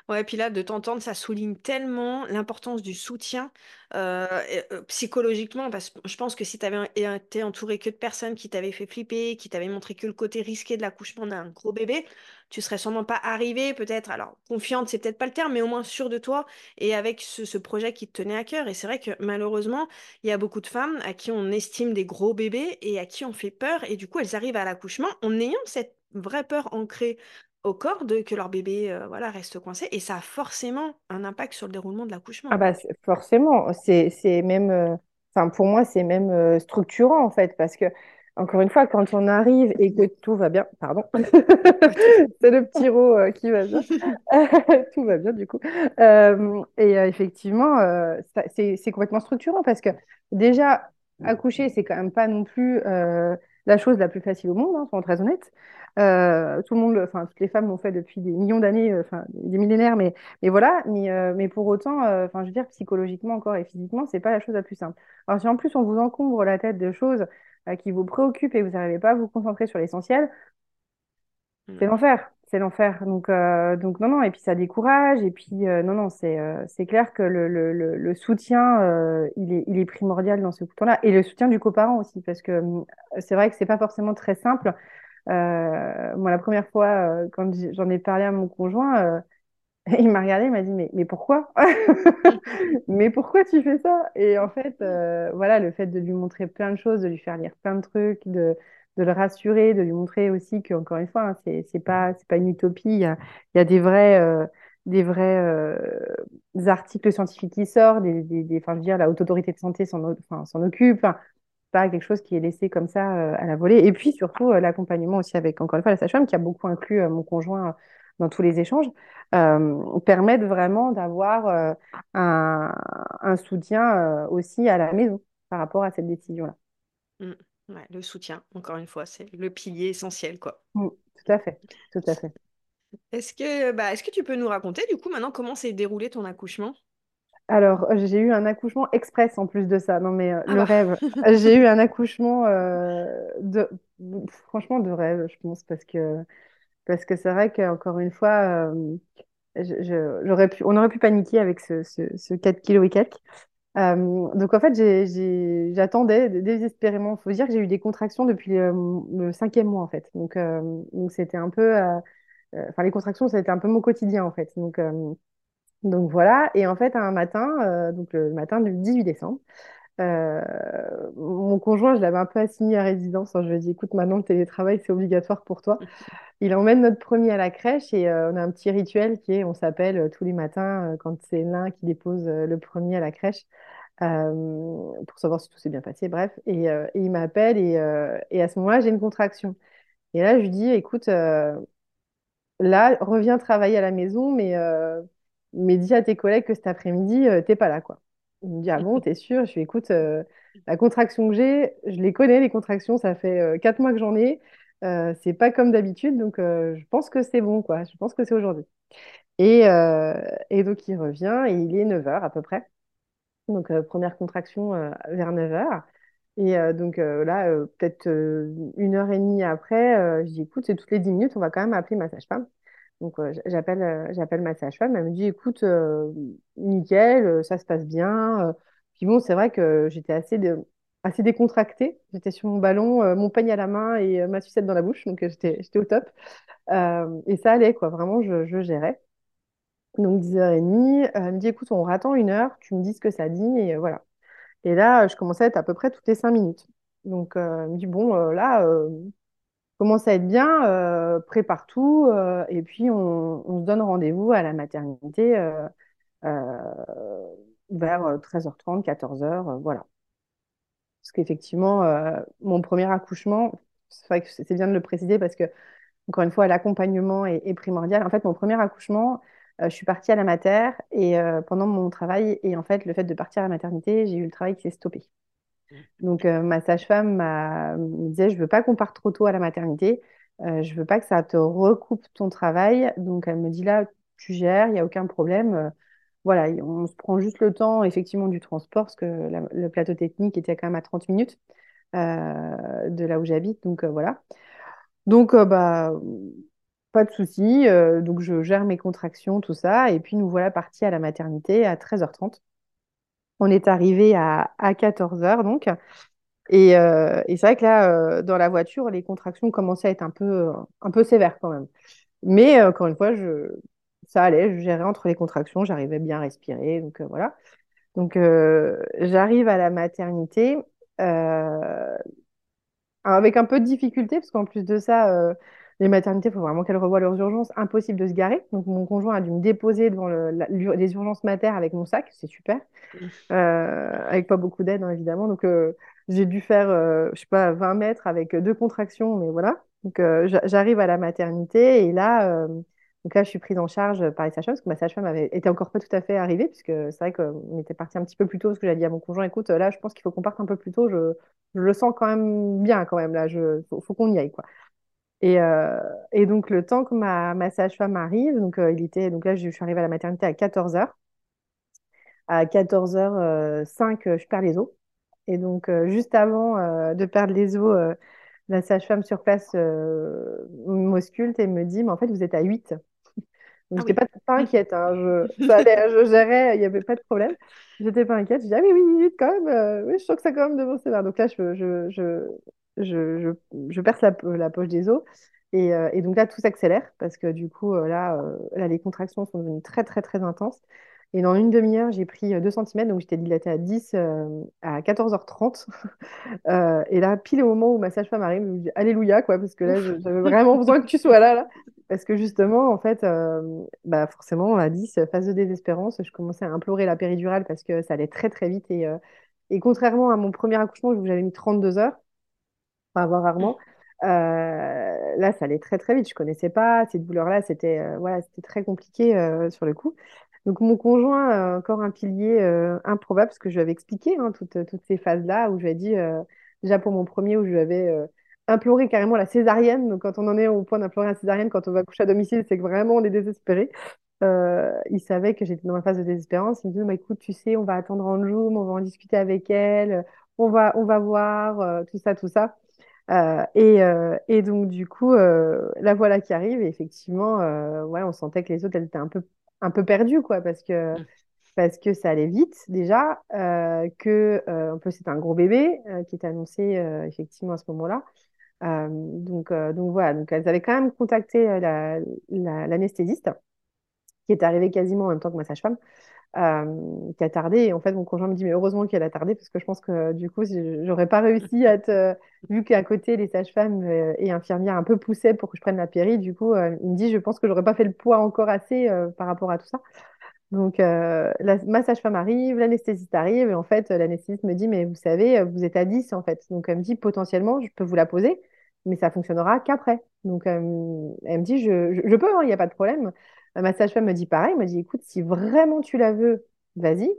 Ouais, puis là, de t'entendre, ça souligne tellement l'importance du soutien euh, euh, psychologiquement, parce que je pense que si tu avais été entouré que de personnes qui t'avaient fait flipper, qui t'avaient montré que le côté risqué de l'accouchement d'un gros bébé, tu serais sûrement pas arrivé, peut-être, alors confiante, c'est peut-être pas le terme, mais au moins sûre de toi et avec ce projet qui te tenait à cœur. Et c'est vrai que malheureusement, il y a beaucoup de femmes à qui on estime des gros bébés et à qui on fait peur, et du coup, elles arrivent à l'accouchement en ayant cette vraie peur ancrée au corps de que leur bébé euh, voilà, reste coincé et ça a forcément un impact sur le déroulement de l'accouchement, Ah bah forcément, c'est même, euh, pour moi c'est même euh, structurant en fait parce que encore une fois quand on arrive et que tout va bien, pardon, c'est le petit rot euh, qui va bien, tout va bien du coup. Et effectivement c'est complètement structurant parce que déjà accoucher c'est quand même pas non plus la chose la plus facile au monde, hein, soyons très honnêtes. Euh, tout le monde, enfin toutes les femmes l'ont fait depuis des millions d'années, euh, enfin des millénaires, mais et voilà, mais, euh, mais pour autant, euh, enfin, je veux dire, psychologiquement encore et physiquement, c'est pas la chose la plus simple. Alors, si en plus on vous encombre la tête de choses qui vous préoccupent et vous n'arrivez pas à vous concentrer sur l'essentiel, c'est Mm. l'enfer. L'enfer. Donc, euh, donc, non, non, et puis ça décourage. Et puis, euh, non, non, c'est euh, c'est clair que le, le, le, soutien, il est, il est primordial dans ce temps-là. Et le soutien du coparent aussi, parce que hum, c'est vrai que c'est pas forcément très simple. Moi, la première fois, quand j'en ai parlé à mon conjoint, il m'a regardé, il m'a dit, mais, mais pourquoi? Mais pourquoi tu fais ça? Et en fait, voilà, le fait de lui montrer plein de choses, de lui faire lire plein de trucs, de, de le rassurer, de lui montrer aussi que, encore une fois, hein, c'est, pas, c'est pas une utopie. Il y a, des vrais, euh, euh, articles scientifiques qui sortent, des, enfin, je la Haute Autorité de Santé s'en, occupe. Pas quelque chose qui est laissé comme ça euh, à la volée. Et puis surtout, l'accompagnement aussi avec, encore une fois, la sage-femme qui a beaucoup inclus mon conjoint dans tous les échanges, euh, permettent vraiment d'avoir un, soutien aussi à la maison par rapport à cette décision-là. Mm. Ouais, le soutien, encore une fois, c'est le pilier essentiel, quoi. Mm, tout à fait, tout à fait. Est-ce que, bah, est-ce que tu peux nous raconter, du coup, maintenant, comment s'est déroulé ton accouchement? Alors, j'ai eu un accouchement express en plus de ça. Non, mais euh, Ah le bah. rêve. J'ai eu un accouchement euh, de, franchement, de rêve, je pense, parce que parce que c'est vrai qu'encore une fois, euh, je- je- j'aurais pu, on aurait pu paniquer avec ce, ce, ce 4 kilos et quelques. Euh, donc en fait, j'attendais désespérément. Il faut dire que j'ai eu des contractions depuis le, cinquième mois en fait. Donc euh, c'était un peu, euh, enfin les contractions, ça a été un peu mon quotidien en fait. Donc donc voilà. Et en fait, un matin, donc le matin du 18 décembre, euh, mon conjoint, je l'avais un peu assigné à résidence. Je lui ai dit, écoute, maintenant le télétravail, c'est obligatoire pour toi. Il emmène notre premier à la crèche et euh, on a un petit rituel qui est, on s'appelle euh, tous les matins quand c'est l'un qui dépose le premier à la crèche pour savoir si tout s'est bien passé, bref. Et, il m'appelle et, et à ce moment-là, j'ai une contraction. Et là, je lui dis, écoute, là, reviens travailler à la maison, mais, mais dis à tes collègues que cet après-midi, t'es pas là, quoi. Il me dit, ah bon, t'es sûr? Je lui écoute, euh, la contraction que j'ai, je les connais, les contractions, ça fait euh, quatre mois que j'en ai. Euh, c'est pas comme d'habitude, donc euh, je pense que c'est bon, quoi. Je pense que c'est aujourd'hui. Et, et donc, il revient et il est neuf heures à peu près. Donc, première contraction vers neuf heures Et donc là, peut-être une heure et demie après, je dis, écoute, c'est toutes les 10 minutes, on va quand même appeler ma sage-femme. Donc euh, j'appelle ma sage-femme, elle me dit, écoute, euh, nickel, euh, ça se passe bien. Puis bon, c'est vrai que j'étais assez, assez décontractée. J'étais sur mon ballon, mon peigne à la main et ma sucette dans la bouche, donc j'étais j'étais au top. Et ça allait, quoi, vraiment, je, je gérais. Donc 10h30, elle me dit, écoute, on attend une heure, tu me dis ce que ça dit, et voilà. Et là, je commençais à être à peu près toutes les cinq minutes. Donc, elle me dit, bon, là, commence à être bien, euh, prépare tout, euh, et puis on, se donne rendez-vous à la maternité euh, vers 13h30, 14h, euh, voilà. Parce qu'effectivement, mon premier accouchement, c'est bien de le préciser parce que, encore une fois, l'accompagnement est, primordial. En fait, mon premier accouchement, je suis partie à la mater et pendant mon travail, et en fait, le fait de partir à la maternité, j'ai eu le travail qui s'est stoppé. Donc, euh, ma sage-femme me disait, je veux pas qu'on parte trop tôt à la maternité. Euh, je veux pas que ça te recoupe ton travail. Donc, elle me dit là, tu gères, il n'y a aucun problème. Euh, voilà, on se prend juste le temps, effectivement, du transport, parce que le plateau technique était quand même à 30 minutes euh, de là où j'habite. Donc, voilà. Donc, bah, pas de souci. Donc, je gère mes contractions, tout ça. Et puis, nous voilà partis à la maternité à 13h30. On est arrivé à, à 14h, donc. Et, euh, et c'est vrai que là, euh, dans la voiture, les contractions commençaient à être un peu, un peu sévères quand même. Mais euh, encore une fois, je, ça allait, je gérais entre les contractions, j'arrivais bien à respirer. Donc voilà. Donc j'arrive à la maternité avec un peu de difficulté, parce qu'en plus de ça, les maternités, il faut vraiment qu'elles revoient leurs urgences. Impossible de se garer. Donc mon conjoint a dû me déposer devant le- la- l'ur- les urgences mater avec mon sac, c'est super euh, avec pas beaucoup d'aide, hein, évidemment. Donc, euh, j'ai dû faire, euh, je sais pas, 20 mètres avec deux contractions, mais voilà. Donc, euh, j'a- j'arrive à la maternité et là, donc là, je suis prise en charge par les sages-femmes parce que ma sage-femme avait était encore pas tout à fait arrivée, puisque c'est vrai qu'on était parti un petit peu plus tôt parce que j'avais dit à mon conjoint, écoute, là, je pense qu'il faut qu'on parte un peu plus tôt. Je, je le sens quand même bien, quand même, là. Je, faut, faut qu'on y aille, quoi. Et, euh, et donc, le temps que ma, ma sage-femme arrive, donc, euh, il était, donc là, je, je suis arrivée à la maternité à 14 heures. À 14h05, je perds les os. Et donc, euh, juste avant euh, de perdre les os, euh, la sage-femme sur place euh, m'ausculte et me dit, mais en fait, vous êtes à 8. Donc, Ah oui. pas, pas inquiète. hein. Je, ça allait, je gérais, il n'y avait pas de problème. J'étais pas inquiète. Je dis, ah oui, oui, 8 quand même. euh, oui, je sens que ça quand même devant sévère. Donc là, je, je, je, je, perce la, poche des os. Et, euh, et donc là, tout s'accélère parce que du coup, euh, là, euh, là, les contractions sont devenues très, très, très intenses. Et dans une demi-heure, j'ai pris 2 cm, donc j'étais dilatée à 10 euh, à 14h30. Euh, et là, pile au moment où ma sage-femme arrive, je me dis Alléluia, quoi, parce que là, j'avais vraiment besoin que tu sois là, là. Parce que justement, en fait, bah forcément, à 10, phase de désespérance, je commençais à implorer la péridurale parce que ça allait très, très vite. Et, et contrairement à mon premier accouchement où j'avais mis 32 heures, enfin, voire rarement, euh, là, ça allait très, très vite. Je connaissais pas ces douleurs-là, c'était euh, voilà, c'était très compliqué euh, sur le coup. Donc, mon conjoint, euh, encore un pilier improbable, parce que je lui avais expliqué hein, toutes, toutes ces phases-là, où je lui ai dit, déjà pour mon premier, où je lui avais imploré carrément la césarienne. Donc, quand on en est au point d'implorer la césarienne, quand on va coucher à domicile, c'est que vraiment on est désespéré. Il savait que j'étais dans ma phase de désespérance. Il me dit, bah, écoute, tu sais, on va attendre Anjou, on va en discuter avec elle, on va, on va voir, tout ça, tout ça. Euh, et, euh, et donc, du coup, euh, la voilà qui arrive. Et effectivement, ouais, on sentait que les autres, elles étaient un peu, un peu perdues, quoi, parce que, Mm. parce que ça allait vite, déjà, que, en plus, c'était un gros bébé qui était annoncé, effectivement, à ce moment-là. Donc, donc, voilà. Donc, elles avaient quand même contacté la, la- l'anesthésiste, qui est arrivée quasiment en même temps que ma sage-femme euh, qui a tardé. Et en fait, mon conjoint me dit, mais heureusement qu'elle a tardé, parce que je pense que du coup, j'aurais pas réussi à te... Vu qu'à côté, les sages-femmes euh, et infirmières un peu poussaient pour que je prenne la péri, du coup, euh, il me dit, je pense que j'aurais pas fait le poids encore assez euh, par rapport à tout ça. Donc, euh, la, ma sage-femme arrive, l'anesthésiste arrive, et en fait, l'anesthésiste me dit, mais vous savez, vous êtes à 10 en fait. Donc, elle me dit, potentiellement, je peux vous la poser, mais ça fonctionnera qu'après. Donc, elle me dit, je, je, peux, hein, il n'y a pas de problème. Euh, Ma sage-femme me dit pareil, me dit, écoute, si vraiment tu la veux, vas-y.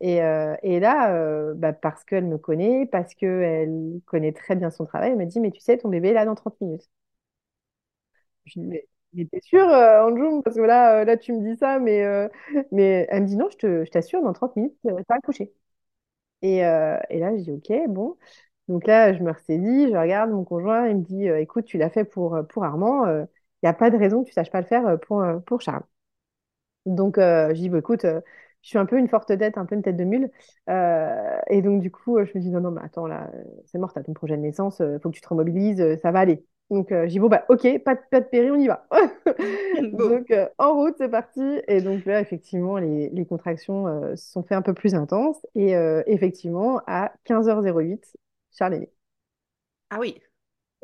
Et, euh, là, euh, bah, parce qu'elle me connaît, parce qu'elle connaît très bien son travail, elle me dit, mais tu sais, ton bébé est là dans 30 minutes. Je dis, mais, mais t'es sûre, euh, Anjoum, parce que là, là, tu me dis ça, mais, mais elle me dit non, je t'assure, dans 30 minutes, euh, t'as accouché. Et, euh, et là, je dis ok, bon. Donc là, je me ressaisis, je regarde mon conjoint, il me dit écoute, tu l'as fait pour, Armand, n'y a pas de raison que tu saches pas le faire euh, pour, euh, pour Charles. Donc, euh, je dis, bah, écoute, euh, je suis un peu une forte tête, un peu une tête de mule. Euh, et donc, du coup, je me dis, non, non, mais attends, là, c'est mort, t'as ton projet de naissance, il faut que tu te remobilises, ça va aller. Donc, dis, bon, bah, ok, pas de, pas de péri, on y va. Donc, en route, c'est parti. Et donc, là, effectivement, les, les contractions se sont fait un peu plus intenses. Et effectivement, à 15h08, Charles est né. Ah oui.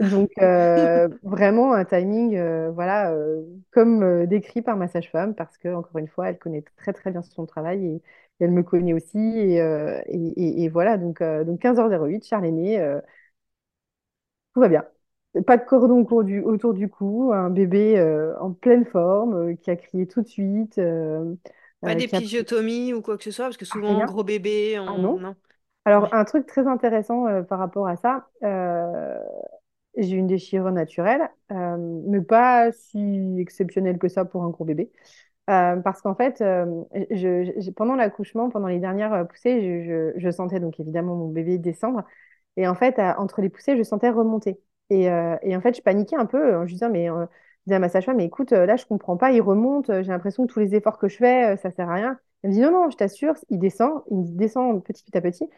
Donc, euh, vraiment un timing, euh, voilà, euh, comme décrit par ma sage-femme, parce que, encore une fois, elle connaît très, très bien son travail et, et elle me connaît aussi. Et, et, et- et voilà, donc, donc 15h08, Charles est tout va bien. Pas de cordon autour du, autour du cou, un bébé en pleine forme, qui a crié tout de suite, Pas qui a ou quoi que ce soit, parce que souvent, rien. gros bébé, Ah on... non. Non. Alors, un truc très intéressant euh, par rapport à ça, euh, J'ai une déchirure naturelle, euh, mais pas si exceptionnelle que ça pour un gros bébé. Euh, parce qu'en fait, euh, pendant l'accouchement, pendant les dernières poussées, je, sentais donc évidemment mon bébé descendre. Et en fait, entre les poussées, je sentais remonter. Et, en fait, je paniquais un peu. en Je disais, mais, je disais à ma sage-femme, mais écoute, là, je comprends pas, il remonte. J'ai l'impression que tous les efforts que je fais, ça sert à rien. Elle me dit, non, non, je t'assure, il descend, il descend petit à petit.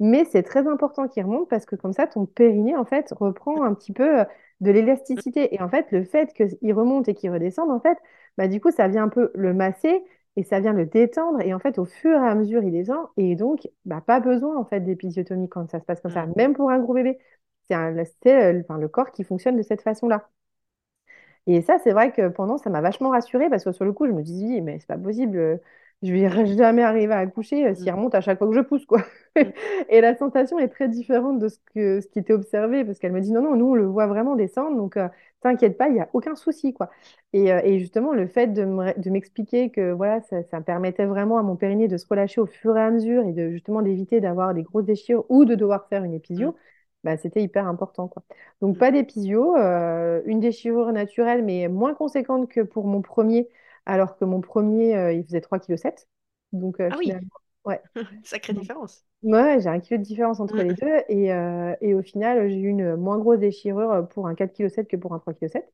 Mais c'est très important qu'il remonte parce que comme ça, ton périnée, en fait, reprend un petit peu euh, de l'élasticité. Et en fait, le fait qu'il remonte et qu'il redescende, en fait, bah, du coup, ça vient un peu le masser et ça vient le détendre. Et en fait, au fur et à mesure, il descend. Et donc, bah, pas besoin, en fait, d'épisiotomie quand ça se passe comme ça, Mm. même pour un gros bébé. C'est euh, enfin, le corps qui fonctionne de cette façon-là. Et ça, c'est vrai que pendant, ça m'a vachement rassurée parce que sur le coup, je me dis, mais c'est pas possible, euh, je vais jamais arriver à accoucher euh, s'il Mm. remonte à chaque fois que je pousse, quoi. Mm. Et la sensation est très différente de ce que, ce qui était observé parce qu'elle me dit, non, non, nous, on le voit vraiment descendre, donc euh, t'inquiète pas, il n'y a aucun souci, quoi. Et, euh, et justement, le fait de me- de m'expliquer que voilà, ça, ça permettait vraiment à mon périnée de se relâcher au fur et à mesure et de justement d'éviter d'avoir des grosses déchirures ou de devoir faire une épisio, bah, c'était hyper important, quoi. Donc, Mm. pas d'épisio, euh, une déchirure naturelle, mais moins conséquente que pour mon premier, alors que mon premier, euh, il faisait 3,7 kg. Donc, euh, Ah oui, ouais. sacrée différence. ouais, j'ai un kilo de différence entre les deux. Et, euh, et au final, j'ai eu une moins grosse déchirure pour un 4,7 kg que pour un 3,7 kg.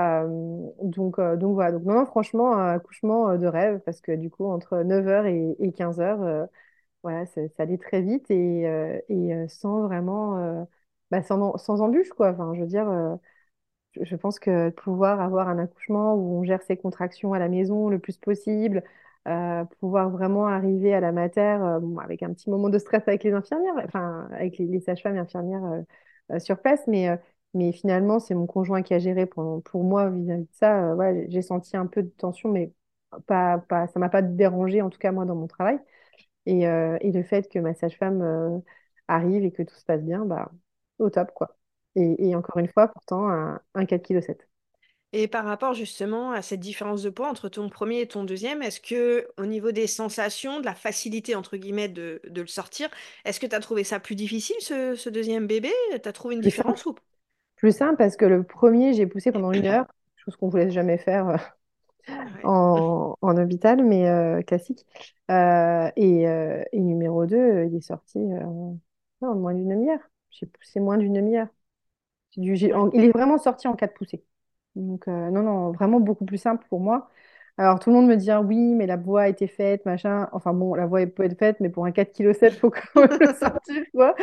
Euh, donc, donc voilà. Donc, non, non, franchement, un accouchement de rêve, parce que du coup, entre 9h et, et 15h, euh, voilà, ça, ça allait très vite et, et sans vraiment, bah, sans, sans embûche, quoi. Enfin, je veux dire. Je pense que pouvoir avoir un accouchement où on gère ses contractions à la maison le plus possible, euh, pouvoir vraiment arriver à la mater euh, avec un petit moment de stress avec les infirmières, enfin avec les, sages-femmes et infirmières euh, sur place, mais, mais finalement c'est mon conjoint qui a géré pour, pour moi vis-à-vis de ça. j'ai senti un peu de tension, mais pas, pas, ça m'a pas dérangé en tout cas moi dans mon travail. Et, et le fait que ma sage-femme arrive et que tout se passe bien, bah, au top, quoi. Et, et encore une fois, pourtant, un, un 4,7 kg. Et par rapport justement à cette différence de poids entre ton premier et ton deuxième, est-ce que au niveau des sensations, de la facilité entre guillemets de, de le sortir, est-ce que tu as trouvé ça plus difficile ce, ce deuxième bébé? Tu as trouvé une Plus simple. différence ou? Plus simple parce que le premier, j'ai poussé pendant une heure, chose qu'on ne vous laisse jamais faire euh, Ouais. en, en hôpital, mais euh, classique. Euh, et, euh, et numéro 2, il est sorti en moins d'une demi-heure. J'ai poussé moins d'une demi-heure. Du- il est vraiment sorti en 4 poussées. Donc, euh, non, non, vraiment beaucoup plus simple pour moi. Alors, tout le monde me dit, ah oui, mais la voix a été faite, machin. Enfin, bon, la voix peut être faite, mais pour un 4,7 kg, il faut quand même le sortir, quoi.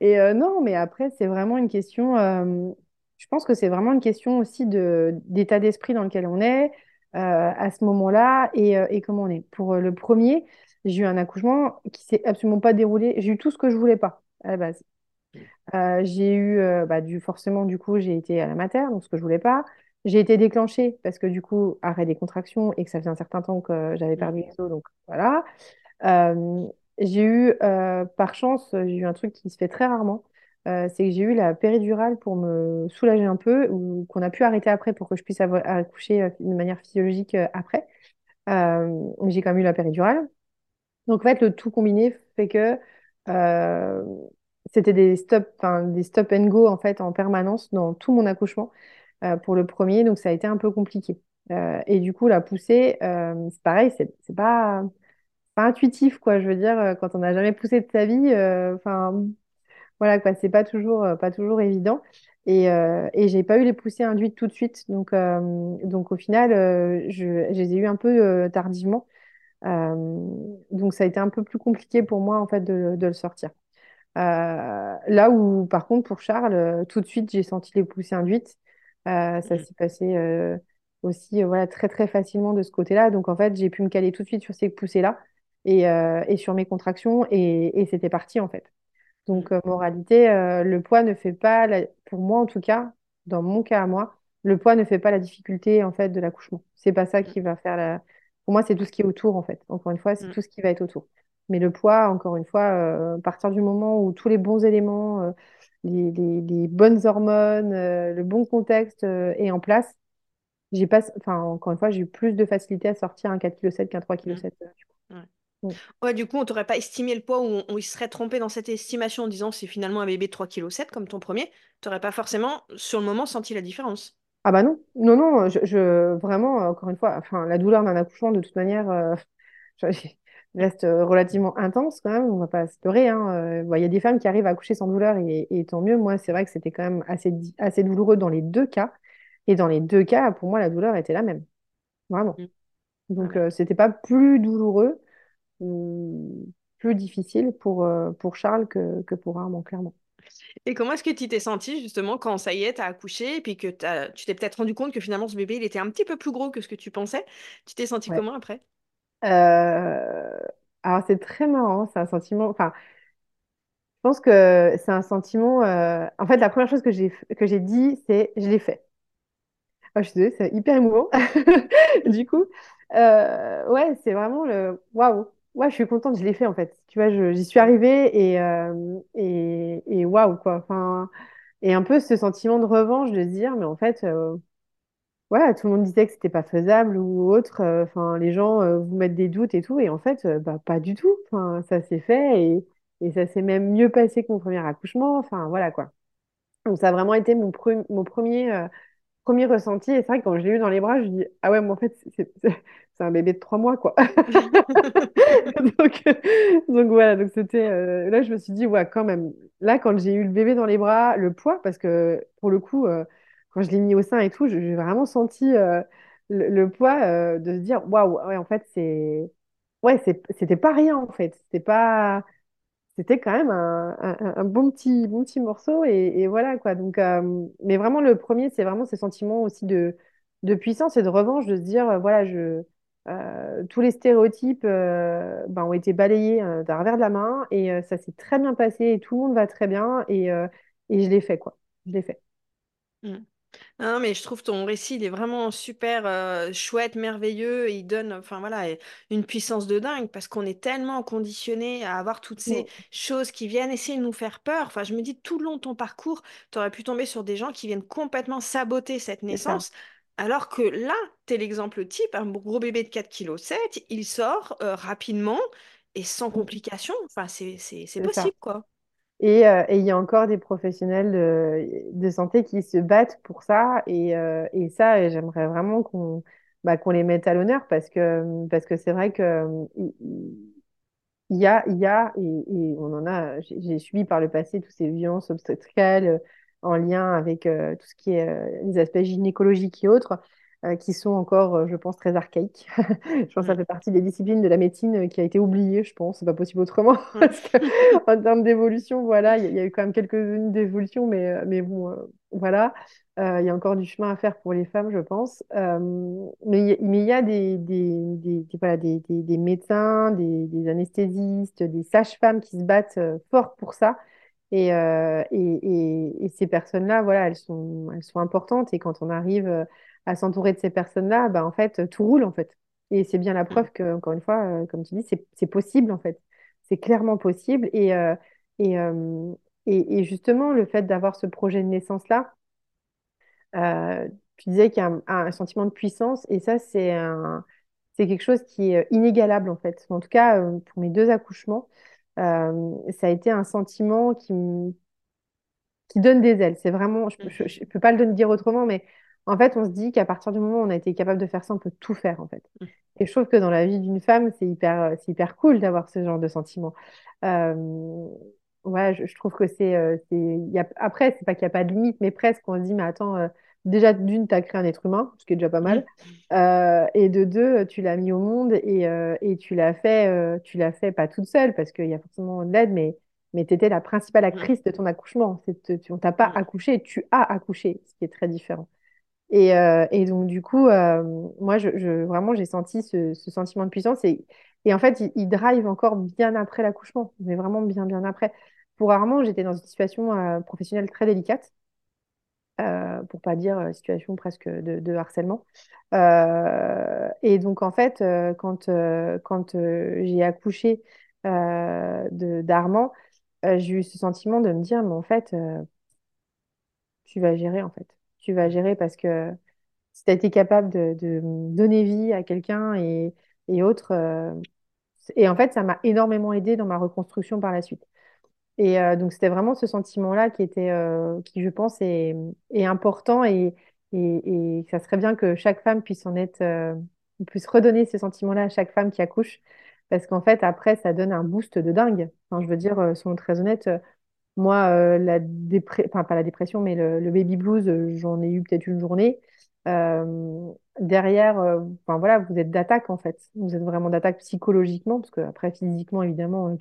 Et euh, non, mais après, c'est vraiment une question, euh, je pense que c'est vraiment une question aussi de, d'état d'esprit dans lequel on est à ce moment-là et, et comment on est. Pour le premier, j'ai eu un accouchement qui s'est absolument pas déroulé. J'ai eu tout ce que je voulais pas à la base. Euh, j'ai eu, euh, bah, du, forcément, du coup, j'ai été à la mater, donc ce que je voulais pas. J'ai été déclenchée parce que, du coup, arrêt des contractions et que ça faisait un certain temps que j'avais Mm. perdu les os, donc voilà. Euh, j'ai eu, par chance, j'ai eu un truc qui se fait très rarement. euh, c'est que j'ai eu la péridurale pour me soulager un peu, ou qu'on a pu arrêter après pour que je puisse accoucher euh, de manière physiologique euh, après. J'ai quand même eu la péridurale. Donc, en fait, le tout combiné fait que c'était des stop, des stop and go en fait en permanence dans tout mon accouchement euh, pour le premier, donc ça a été un peu compliqué. Euh, et du coup, la poussée, euh, c'est pareil, c'est pas, pas intuitif quoi. Je veux dire, quand on n'a jamais poussé de sa vie, enfin voilà quoi, c'est pas toujours, pas toujours évident. Et, et j'ai pas eu les poussées induites tout de suite, donc au final, je, les ai eu un peu tardivement. Donc ça a été un peu plus compliqué pour moi en fait de, de le sortir. Euh, là où par contre pour Charles, euh, tout de suite j'ai senti les poussées induites. Euh, ça Mm. s'est passé aussi voilà très très facilement de ce côté-là. Donc en fait j'ai pu me caler tout de suite sur ces poussées-là et, et sur mes contractions et, et c'était parti en fait. Mm. Donc, moralité, le poids ne fait pas, la- pour moi en tout cas, dans mon cas à moi, le poids ne fait pas la difficulté en fait de l'accouchement. C'est pas ça qui va faire la. Pour moi, c'est tout ce qui est autour en fait. Encore une fois, c'est Mm. tout ce qui va être autour. Mais le poids, encore une fois, euh, à partir du moment où tous les bons éléments, euh, les, les- les bonnes hormones, euh, le bon contexte est en place, j'ai pas, enfin, encore une fois, j'ai eu plus de facilité à sortir un 4,7 kg qu'un Mm. 3,7 kg. Ouais. Mm. Ouais, du coup, on t'aurait pas estimé le poids ou on, y serait trompé dans cette estimation en disant c'est finalement un bébé de 3,7 kg comme ton premier. T'aurais pas forcément, sur le moment, senti la différence. Ah bah non, non, non, je, je- vraiment, encore une fois, enfin, la douleur d'un accouchement, de toute manière, je- reste euh, relativement intense quand même, on va pas se leurrer, hein. euh, bon, Il y a des femmes qui arrivent à accoucher sans douleur et, et tant mieux. Moi, c'est vrai que c'était quand même assez, assez douloureux dans les deux cas. Et dans les deux cas, pour moi, la douleur était la même, vraiment. Mm. Donc, euh, c'était pas plus douloureux ou plus difficile pour, euh, pour Charles que, que pour Armand, clairement. Et comment est-ce que tu t'es sentie justement quand ça y est, t'as accouché et puis que tu t'es peut-être rendu compte que finalement ce bébé il était un petit peu plus gros que ce que tu pensais? Tu t'es sentie Ouais. comment après? Euh, Alors, c'est très marrant, c'est un sentiment. Enfin, Je pense que c'est un sentiment. euh, En fait, la première chose que j'ai dit, c'est je l'ai fait. Ah, je suis désolée, c'est hyper émouvant. Du coup, euh, ouais, c'est vraiment le waouh. Ouais, je suis contente, je l'ai fait en fait. Tu vois, j'y suis arrivée et et, et waouh quoi. Enfin, et un peu ce sentiment de revanche de dire, mais en fait, ouais, tout le monde disait que c'était pas faisable ou autre. euh, Enfin, les gens euh, vous mettent des doutes et tout, et en fait, euh, bah pas du tout. Enfin, ça s'est fait et et ça s'est même mieux passé que mon premier accouchement. Enfin, voilà quoi. Donc ça a vraiment été mon, pre- mon premier, euh, premier ressenti. Et c'est vrai que quand je l'ai eu dans les bras, je dis, ah ouais, mais en fait, c'est un bébé de trois mois, quoi. Donc, donc voilà, donc c'était, là, je me suis dit, ouais, quand même. Là, quand j'ai eu le bébé dans les bras, le poids, parce que pour le coup, quand je l'ai mis au sein et tout, j'ai vraiment senti euh, le, poids euh, de se dire, waouh, ouais, en fait, c'est. Ouais, c'était pas rien, en fait. C'était pas c'était quand même un, un- bon petit, bon petit morceau et, voilà quoi. Donc, euh, mais vraiment le premier, c'est vraiment ce sentiment aussi de, de puissance et de revanche, de se dire voilà, je, tous les stéréotypes ben, ont été balayés d'un revers de la main et ça s'est très bien passé et tout le monde va très bien et, et je l'ai fait quoi. Je l'ai fait. Mm. Non, mais je trouve ton récit, il est vraiment super euh, chouette, merveilleux. Et il donne, enfin voilà, et- une puissance de dingue parce qu'on est tellement conditionné à avoir toutes ces Mm, choses qui viennent essayer de nous faire peur. Enfin, je me dis, tout le long de ton parcours, tu aurais pu tomber sur des gens qui viennent complètement saboter cette c'est ça. naissance. Alors que là, tu es l'exemple type, un gros bébé de 4,7 kg, il sort euh, rapidement et sans Mm, complications. Enfin, c'est c'est- c'est c'est ça. possible, quoi. Et euh, et il y a encore des professionnels de, de santé qui se battent pour ça. Et, euh, et ça, j'aimerais vraiment qu'on bah, qu'on les mette à l'honneur parce que parce que c'est vrai que il y a, il y a et, on en a, j'ai subi par le passé toutes ces violences obstétricales en lien avec euh, tout ce qui est euh, les aspects gynécologiques et autres, qui sont encore, euh, je pense, très archaïques. Je pense que ça Mm. fait partie des disciplines de la médecine euh, qui a été oubliée, je pense. C'est pas possible autrement. Mm. Parce que, en termes d'évolution, voilà, il y, a il y a eu quand même quelques-unes d'évolution, mais, euh, mais bon, euh, voilà. Euh, il y a encore du chemin à faire pour les femmes, je pense. Euh, mais il y a, des, des, des, voilà, médecins, des, anesthésistes, des sages-femmes qui se battent euh, fort pour ça. Et, euh, et, et, et ces personnes-là, voilà, elles sont, elles sont importantes. Et quand on arrive euh, à s'entourer de ces personnes-là, bah, en fait, tout roule, en fait. Et c'est bien la Mm. preuve que, encore une fois, euh, comme tu dis, c'est, possible, en fait. C'est clairement possible. Et, euh, et, euh, et, justement, le fait d'avoir ce projet de naissance-là, tu disais qu'il y a un, un sentiment de puissance. Et ça, c'est quelque chose qui est inégalable, en fait. En tout cas, pour mes deux accouchements, euh, ça a été un sentiment qui, me qui donne des ailes. C'est vraiment, je, je, je peux pas le dire autrement, mais en fait, on se dit qu'à partir du moment où on a été capable de faire ça, on peut tout faire, en fait. Mm. Et je trouve que dans la vie d'une femme, c'est hyper, c'est hyper cool d'avoir ce genre de sentiment. Euh, ouais, je, je trouve que c'est, euh, c'est, y a, après, c'est pas qu'il n'y a pas de limite, mais presque, on se dit, mais attends, euh, déjà, d'une, tu as créé un être humain, ce qui est déjà pas mal. Euh, et de deux, tu l'as mis au monde et, euh, et tu l'as fait, euh, tu l'as fait pas toute seule, parce qu'il y a forcément de l'aide, mais mais tu étais la principale Mm. actrice de ton accouchement. C'est- tu- on t'a pas Mm. accouché, tu as accouché, ce qui est très différent. Et, et donc, du coup, moi, je, je- vraiment, j'ai senti ce, ce sentiment de puissance. Et, et en fait, il, il drive encore bien après l'accouchement, mais vraiment bien, bien après. Pour rarement, j'étais dans une situation professionnelle très délicate, euh, pour pas dire euh, situation presque de, harcèlement. Euh, et donc, en fait, euh, quand, quand j'ai accouché d'Armand, j'ai eu ce sentiment de me dire, mais en fait, tu vas gérer, en fait. Tu vas gérer parce que si tu as été capable de, donner vie à quelqu'un et, et autres, et en fait, ça m'a énormément aidé dans ma reconstruction par la suite. Et euh, donc, c'était vraiment ce sentiment-là qui était, euh, qui, je pense, est, est important et, et, ça serait bien que chaque femme puisse en être, euh, puisse redonner ces sentiments-là à chaque femme qui accouche. Parce qu'en fait, après, ça donne un boost de dingue. Je veux dire, soyons très honnêtes, moi, la dépré... enfin, pas la dépression, mais le, baby blues, j'en ai eu peut-être une journée. Euh, derrière, euh, enfin, voilà, vous êtes d'attaque en fait. Vous êtes vraiment d'attaque psychologiquement, parce que après, physiquement, évidemment, euh,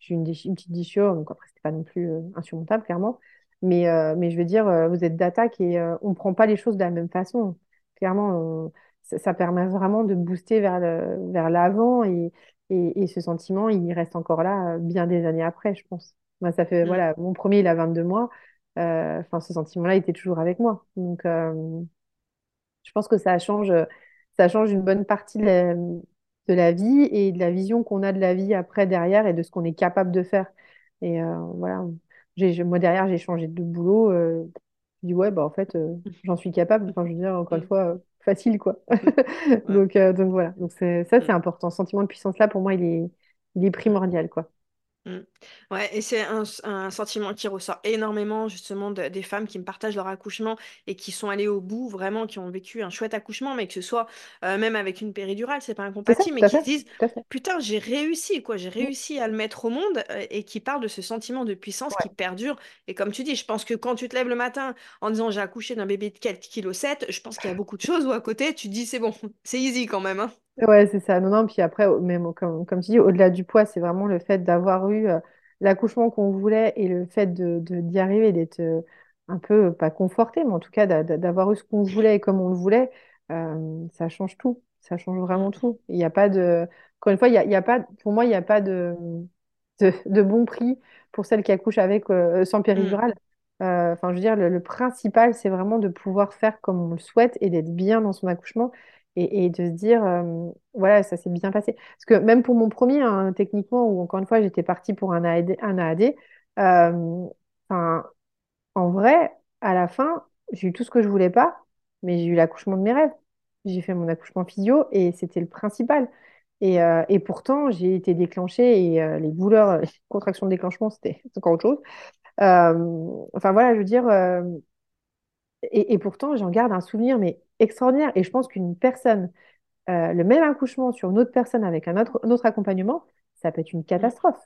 j'ai eu une, petite déchirure, donc après, c'était pas non plus euh, insurmontable, clairement. Mais, mais je veux dire, vous êtes d'attaque et on prend pas les choses de la même façon. Clairement, ça, ça permet vraiment de booster vers le, vers l'avant et, et, et ce sentiment, il reste encore là bien des années après, je pense. Moi, ça fait, Mm. voilà, mon premier, il a 22 mois. Enfin, ce sentiment-là était toujours avec moi. Donc, je pense que ça change, ça change une bonne partie de la, de la vie et de la vision qu'on a de la vie après, derrière et de ce qu'on est capable de faire. Et euh, voilà, j'ai, moi, derrière, j'ai changé de boulot. Euh, je dis, ouais, bah, en fait, euh, j'en suis capable. Enfin, je veux dire, encore une fois, euh, facile, quoi. Donc, euh, donc voilà. Donc, c'est, ça, c'est Mm. important. Ce sentiment de puissance-là, pour moi, il est, il est primordial, quoi. Mm. Ouais, et c'est un, un sentiment qui ressort énormément justement de- des femmes qui me partagent leur accouchement et qui sont allées au bout, vraiment, qui ont vécu un chouette accouchement, mais que ce soit euh, même avec une péridurale, c'est pas C'est ça, incompatible, mais tout à qui fait. se disent, Tout à fait. putain, j'ai réussi, quoi, j'ai Mm. réussi à le mettre au monde euh, et qui parlent de ce sentiment de puissance qui perdure. Et comme tu dis, je pense que quand tu te lèves le matin en disant j'ai accouché d'un bébé de 4 kg 7, je pense qu'il y a beaucoup de choses où à côté, tu te dis c'est bon, c'est easy quand même, hein. Ouais, c'est ça. Non, non, puis après, au- même au- comme, comme tu dis, au-delà du poids, c'est vraiment le fait d'avoir eu euh, l'accouchement qu'on voulait et le fait de, de- d'y arriver, d'être euh, un peu, euh, pas conforté, mais en tout cas d'a- d'a- d'avoir eu ce qu'on voulait et comme on le voulait, euh, ça change tout. Ça change vraiment tout. Il n'y a pas de... Encore une fois, il y a, il y a pas, pour moi, il n'y a pas de, de, de bon prix pour celles qui accouchent avec, euh, sans Mm. péridurale. Euh, Enfin, je veux dire, le, le principal, c'est vraiment de pouvoir faire comme on le souhaite et d'être bien dans son accouchement et, de se dire, voilà, ça s'est bien passé. Parce que même pour mon premier, hein, techniquement, où encore une fois, j'étais partie pour un AAD, un AAD en vrai, à la fin, j'ai eu tout ce que je voulais pas, mais j'ai eu l'accouchement de mes rêves. J'ai fait mon accouchement physio et c'était le principal. Et, et pourtant, j'ai été déclenchée et les douleurs, les contractions de déclenchement, c'était encore autre chose. Enfin voilà, je veux dire, et, et pourtant, j'en garde un souvenir, mais extraordinaire. Et je pense qu'une personne, euh, le même accouchement sur une autre personne avec un autre, un autre accompagnement, ça peut être une Mm. catastrophe.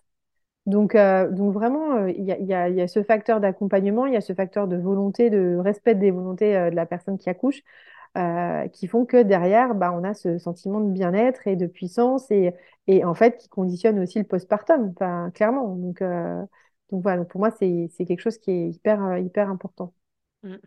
Donc, euh, donc vraiment, euh, il y a, il y a- il y a ce facteur d'accompagnement, il y a ce facteur de volonté, de respect des volontés euh, de la personne qui accouche, qui font que derrière, bah, on a ce sentiment de bien-être et de puissance et, et en fait qui conditionne aussi le postpartum, enfin, clairement. Donc, donc voilà, donc pour moi, c'est, quelque chose qui est hyper, hyper important. Mm.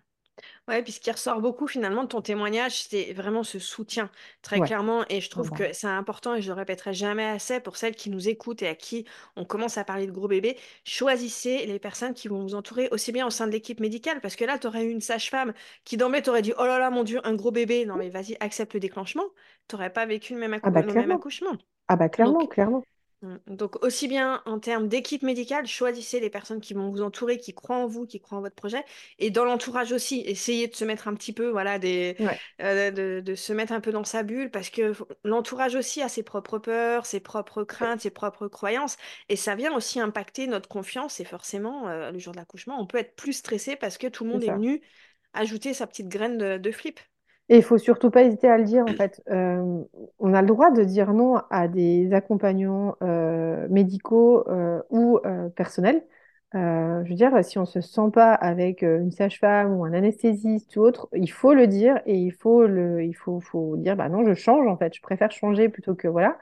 Ouais, puis ce qui ressort beaucoup finalement de ton témoignage, c'est vraiment ce soutien, très Ouais. clairement. Et je trouve que c'est important, et je le répéterai jamais assez, pour celles qui nous écoutent et à qui on commence à parler de gros bébés, choisissez les personnes qui vont vous entourer, aussi bien au sein de l'équipe médicale, parce que là, tu aurais eu une sage-femme qui d'emblée t'aurait dit, oh là là, mon Dieu, un gros bébé. Non mais vas-y, accepte le déclenchement. T'aurais pas vécu le même, ah bah le même accouchement. Ah bah clairement, Donc, clairement. Mm. Donc, aussi bien en termes d'équipe médicale, choisissez les personnes qui vont vous entourer, qui croient en vous, qui croient en votre projet. Et dans l'entourage aussi, essayez de se mettre un petit peu, voilà, des, Ouais, euh, de, de se mettre un peu dans sa bulle parce que l'entourage aussi a ses propres peurs, ses propres ouais, craintes, ses propres croyances. Et ça vient aussi impacter notre confiance. Et forcément, euh, le jour de l'accouchement, on peut être plus stressé parce que tout le monde est venu ajouter sa petite graine de, de flip. Et il faut surtout pas hésiter à le dire, en fait. Euh, on a le droit de dire non à des accompagnants euh, médicaux euh, ou personnels. Je veux dire, si on se sent pas avec une sage-femme ou un anesthésiste ou autre, il faut le dire et il faut le, il faut, dire, bah non, je change, en fait. Je préfère changer plutôt que voilà.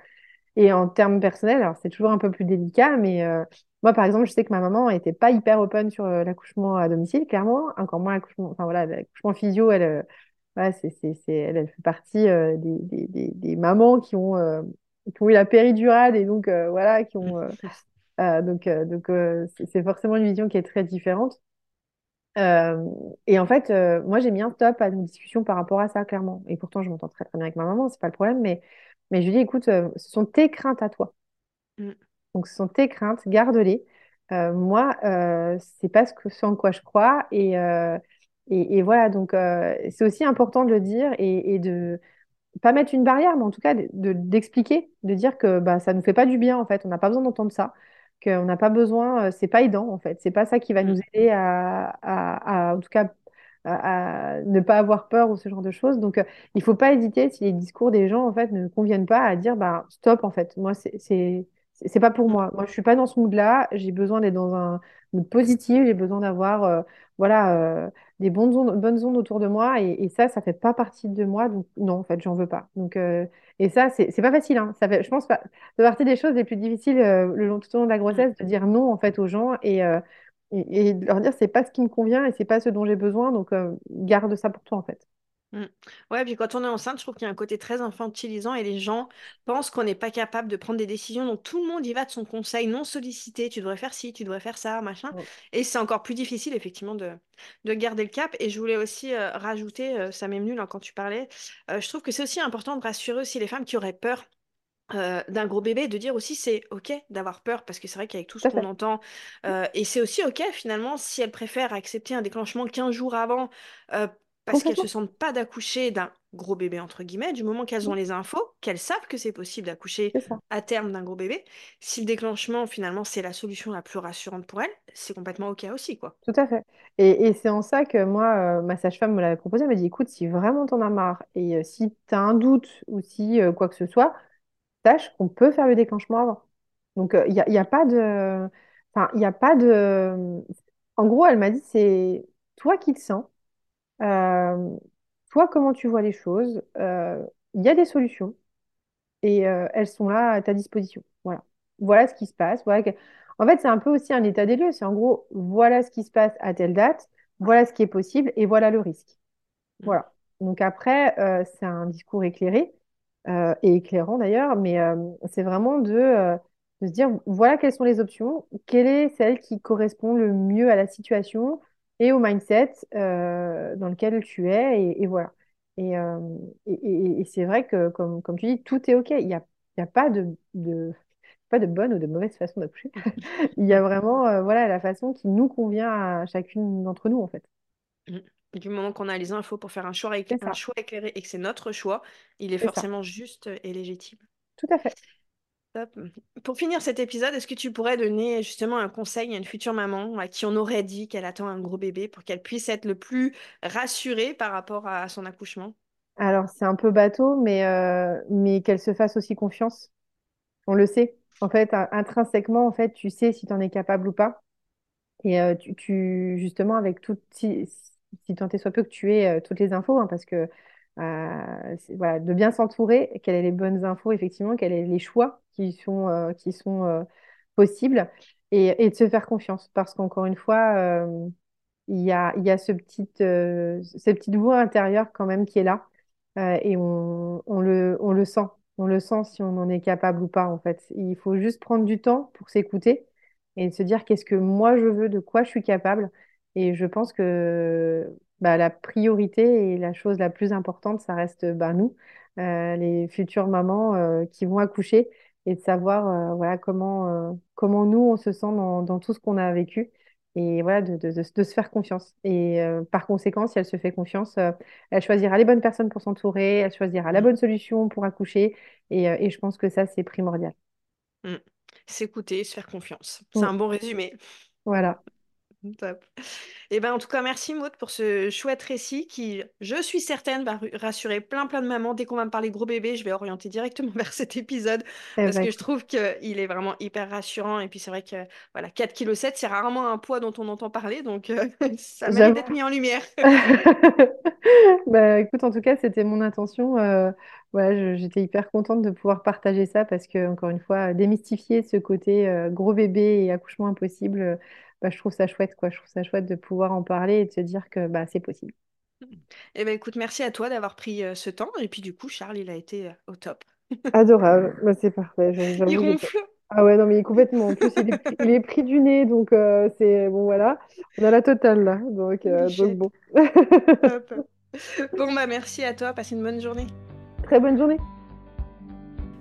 Et en termes personnels, alors c'est toujours un peu plus délicat, mais moi, par exemple, je sais que ma maman était pas hyper open sur l'accouchement à domicile, clairement. Encore moins l'accouchement, enfin voilà, l'accouchement physio, elle, voilà, c'est, c'est, c'est, elle, elle fait partie euh, des, des, des, des mamans qui ont, euh, qui ont eu la péridurale et donc euh, voilà, qui ont euh, donc donc c'est forcément une vision qui est très différente. Et en fait, moi, j'ai mis un stop à nos discussions par rapport à ça, clairement. Et pourtant, je m'entends très très bien avec ma maman, c'est pas le problème, mais mais je lui dis, écoute, ce sont tes craintes à toi. Mm, Donc, ce sont tes craintes, garde-les. Moi, c'est pas ce que, ce en quoi je crois. Et, et, et voilà, donc euh, c'est aussi important de le dire et, et de pas mettre une barrière, mais en tout cas de, de- d'expliquer, de dire que bah, ça nous fait pas du bien, en fait. On n'a pas besoin d'entendre ça, qu'on n'a pas besoin, euh, c'est pas aidant, en fait. C'est pas ça qui va mm, nous aider à, à, à, en tout cas, à, ne pas avoir peur ou ce genre de choses. Donc, euh, il faut pas hésiter, si les discours des gens, en fait, ne conviennent pas, à dire, bah, stop, en fait. Moi, c'est, c'est, pas pour mm, moi. Moi, je suis pas dans ce mood-là. J'ai besoin d'être dans un mood positif. J'ai besoin d'avoir, euh, voilà, euh, des bonnes ondes, bonnes ondes autour de moi. Et, et ça, ça fait pas partie de moi. Donc, non, en fait, j'en veux pas. Donc, euh, et ça, c'est c'est pas facile. Hein. Ça fait, je pense, pas, de partie des choses les plus difficiles euh, le long, tout au long de la grossesse, de dire non, en fait, aux gens et, euh, et, et de leur dire, c'est pas ce qui me convient et c'est pas ce dont j'ai besoin. Donc, euh, garde ça pour toi, en fait. Mm. Ouais, puis quand on est enceinte, je trouve qu'il y a un côté très infantilisant et les gens pensent qu'on n'est pas capable de prendre des décisions. Donc tout le monde y va de son conseil non sollicité. Tu devrais faire ci, tu devrais faire ça, machin. Et c'est encore plus difficile, effectivement, de, de garder le cap. Et je voulais aussi euh, rajouter, euh, ça m'est venu là quand tu parlais, euh, je trouve que c'est aussi important de rassurer aussi les femmes qui auraient peur euh, d'un gros bébé, de dire aussi c'est ok d'avoir peur, parce que c'est vrai qu'avec tout ce qu'on entend, euh, et c'est aussi ok finalement si elles préfèrent accepter un déclenchement 15 jours avant, euh, parce qu'elles se sentent pas d'accoucher d'un gros bébé, entre guillemets, du moment qu'elles ont les infos, qu'elles savent que c'est possible d'accoucher à terme d'un gros bébé, si le déclenchement finalement c'est la solution la plus rassurante pour elles, c'est complètement ok aussi, quoi. Tout à fait. Et, et c'est en ça que moi, euh, ma sage-femme me l'avait proposé. Elle m'a dit, écoute, si vraiment t'en as marre et euh, si t'as un doute ou si euh, quoi que ce soit, sache qu'on peut faire le déclenchement avant. Donc, il n'y a, y a pas de... Enfin, il y a pas de... En gros, elle m'a dit, c'est toi qui le sens, euh, toi comment tu vois les choses, euh, il y a des solutions et euh, elles sont là à ta disposition. Voilà. Voilà ce qui se passe. Voilà que- En fait, c'est un peu aussi un état des lieux. C'est en gros, voilà ce qui se passe à telle date, voilà ce qui est possible et voilà le risque. Mm, Voilà. Donc après, euh, c'est un discours éclairé euh, et éclairant d'ailleurs, mais euh, c'est vraiment de, euh, de se dire, voilà quelles sont les options, quelle est celle qui correspond le mieux à la situation et au mindset euh, dans lequel tu es, et, et voilà. Et, euh, et, et- c'est vrai que, comme, comme tu dis, tout est OK. Il n'y a, y a pas de, de, pas de bonne ou de mauvaise façon d'accoucher. Il y a vraiment euh, voilà, la façon qui nous convient à chacune d'entre nous, en fait. mm. Du moment qu'on a les infos pour faire un choix, écla- C'est un choix éclairé et que c'est notre choix, il est ça. forcément juste et légitime. Tout à fait. Pour finir cet épisode, est-ce que tu pourrais donner justement un conseil à une future maman à qui on aurait dit qu'elle attend un gros bébé pour qu'elle puisse être le plus rassurée par rapport à son accouchement? Alors, c'est un peu bateau, mais, euh, mais qu'elle se fasse aussi confiance. On le sait. En fait, intrinsèquement, en fait, tu sais si tu en es capable ou pas. Et euh, tu, justement, avec tout, si, si tant est soit peu que tu aies euh, toutes les infos, hein, parce que voilà, de bien s'entourer, quelles sont les bonnes infos, effectivement, quels sont les choix qui sont, qui sont possibles, et, de se faire confiance. Parce qu'encore une fois, il y a, y a ce petit, cette petite voix intérieure quand même qui est là, et on, on, le, on le sent. On le sent si on en est capable ou pas, en fait. Il faut juste prendre du temps pour s'écouter et se dire qu'est-ce que moi je veux, de quoi je suis capable. Et je pense que bah, la priorité et la chose la plus importante, ça reste bah, nous, euh, les futures mamans euh, qui vont accoucher et de savoir euh, voilà, comment, comment nous, on se sent dans, dans tout ce qu'on a vécu et voilà, de, de, de, se faire confiance. Et par conséquent, si elle se fait confiance, elle choisira les bonnes personnes pour s'entourer, elle choisira la bonne solution pour accoucher. Et, et je pense que ça, c'est primordial. Mmh s'écouter, se faire confiance. C'est un bon résumé. Voilà. Top. Et eh ben, en tout cas, merci Maud pour ce chouette récit qui, je suis certaine, va rassurer plein plein de mamans. Dès qu'on va me parler gros bébé, je vais orienter directement vers cet épisode eh parce ben, que je trouve qu'il est vraiment hyper rassurant. Et puis c'est vrai que voilà, 4,7 kg, c'est rarement un poids dont on entend parler, donc euh, ça mérite d'être mis en lumière. bah, écoute, en tout cas, c'était mon intention. Euh, j'étais hyper contente de pouvoir partager ça parce que, encore une fois, démystifier ce côté euh, gros bébé et accouchement impossible, bah, je trouve ça chouette, quoi. Je trouve ça chouette de pouvoir en parler et de se dire que bah, c'est possible. Eh ben, écoute, merci à toi d'avoir pris euh, ce temps. Et puis, du coup, Charles, il a été au top. Adorable, bah, c'est parfait. Il ronfle. Ah ouais, non, mais complètement. En plus, il est, pris, il est pris du nez, donc c'est bon, voilà. On a la totale là. Donc, donc bon. bon, bah, merci à toi. Passe une bonne journée. Très bonne journée.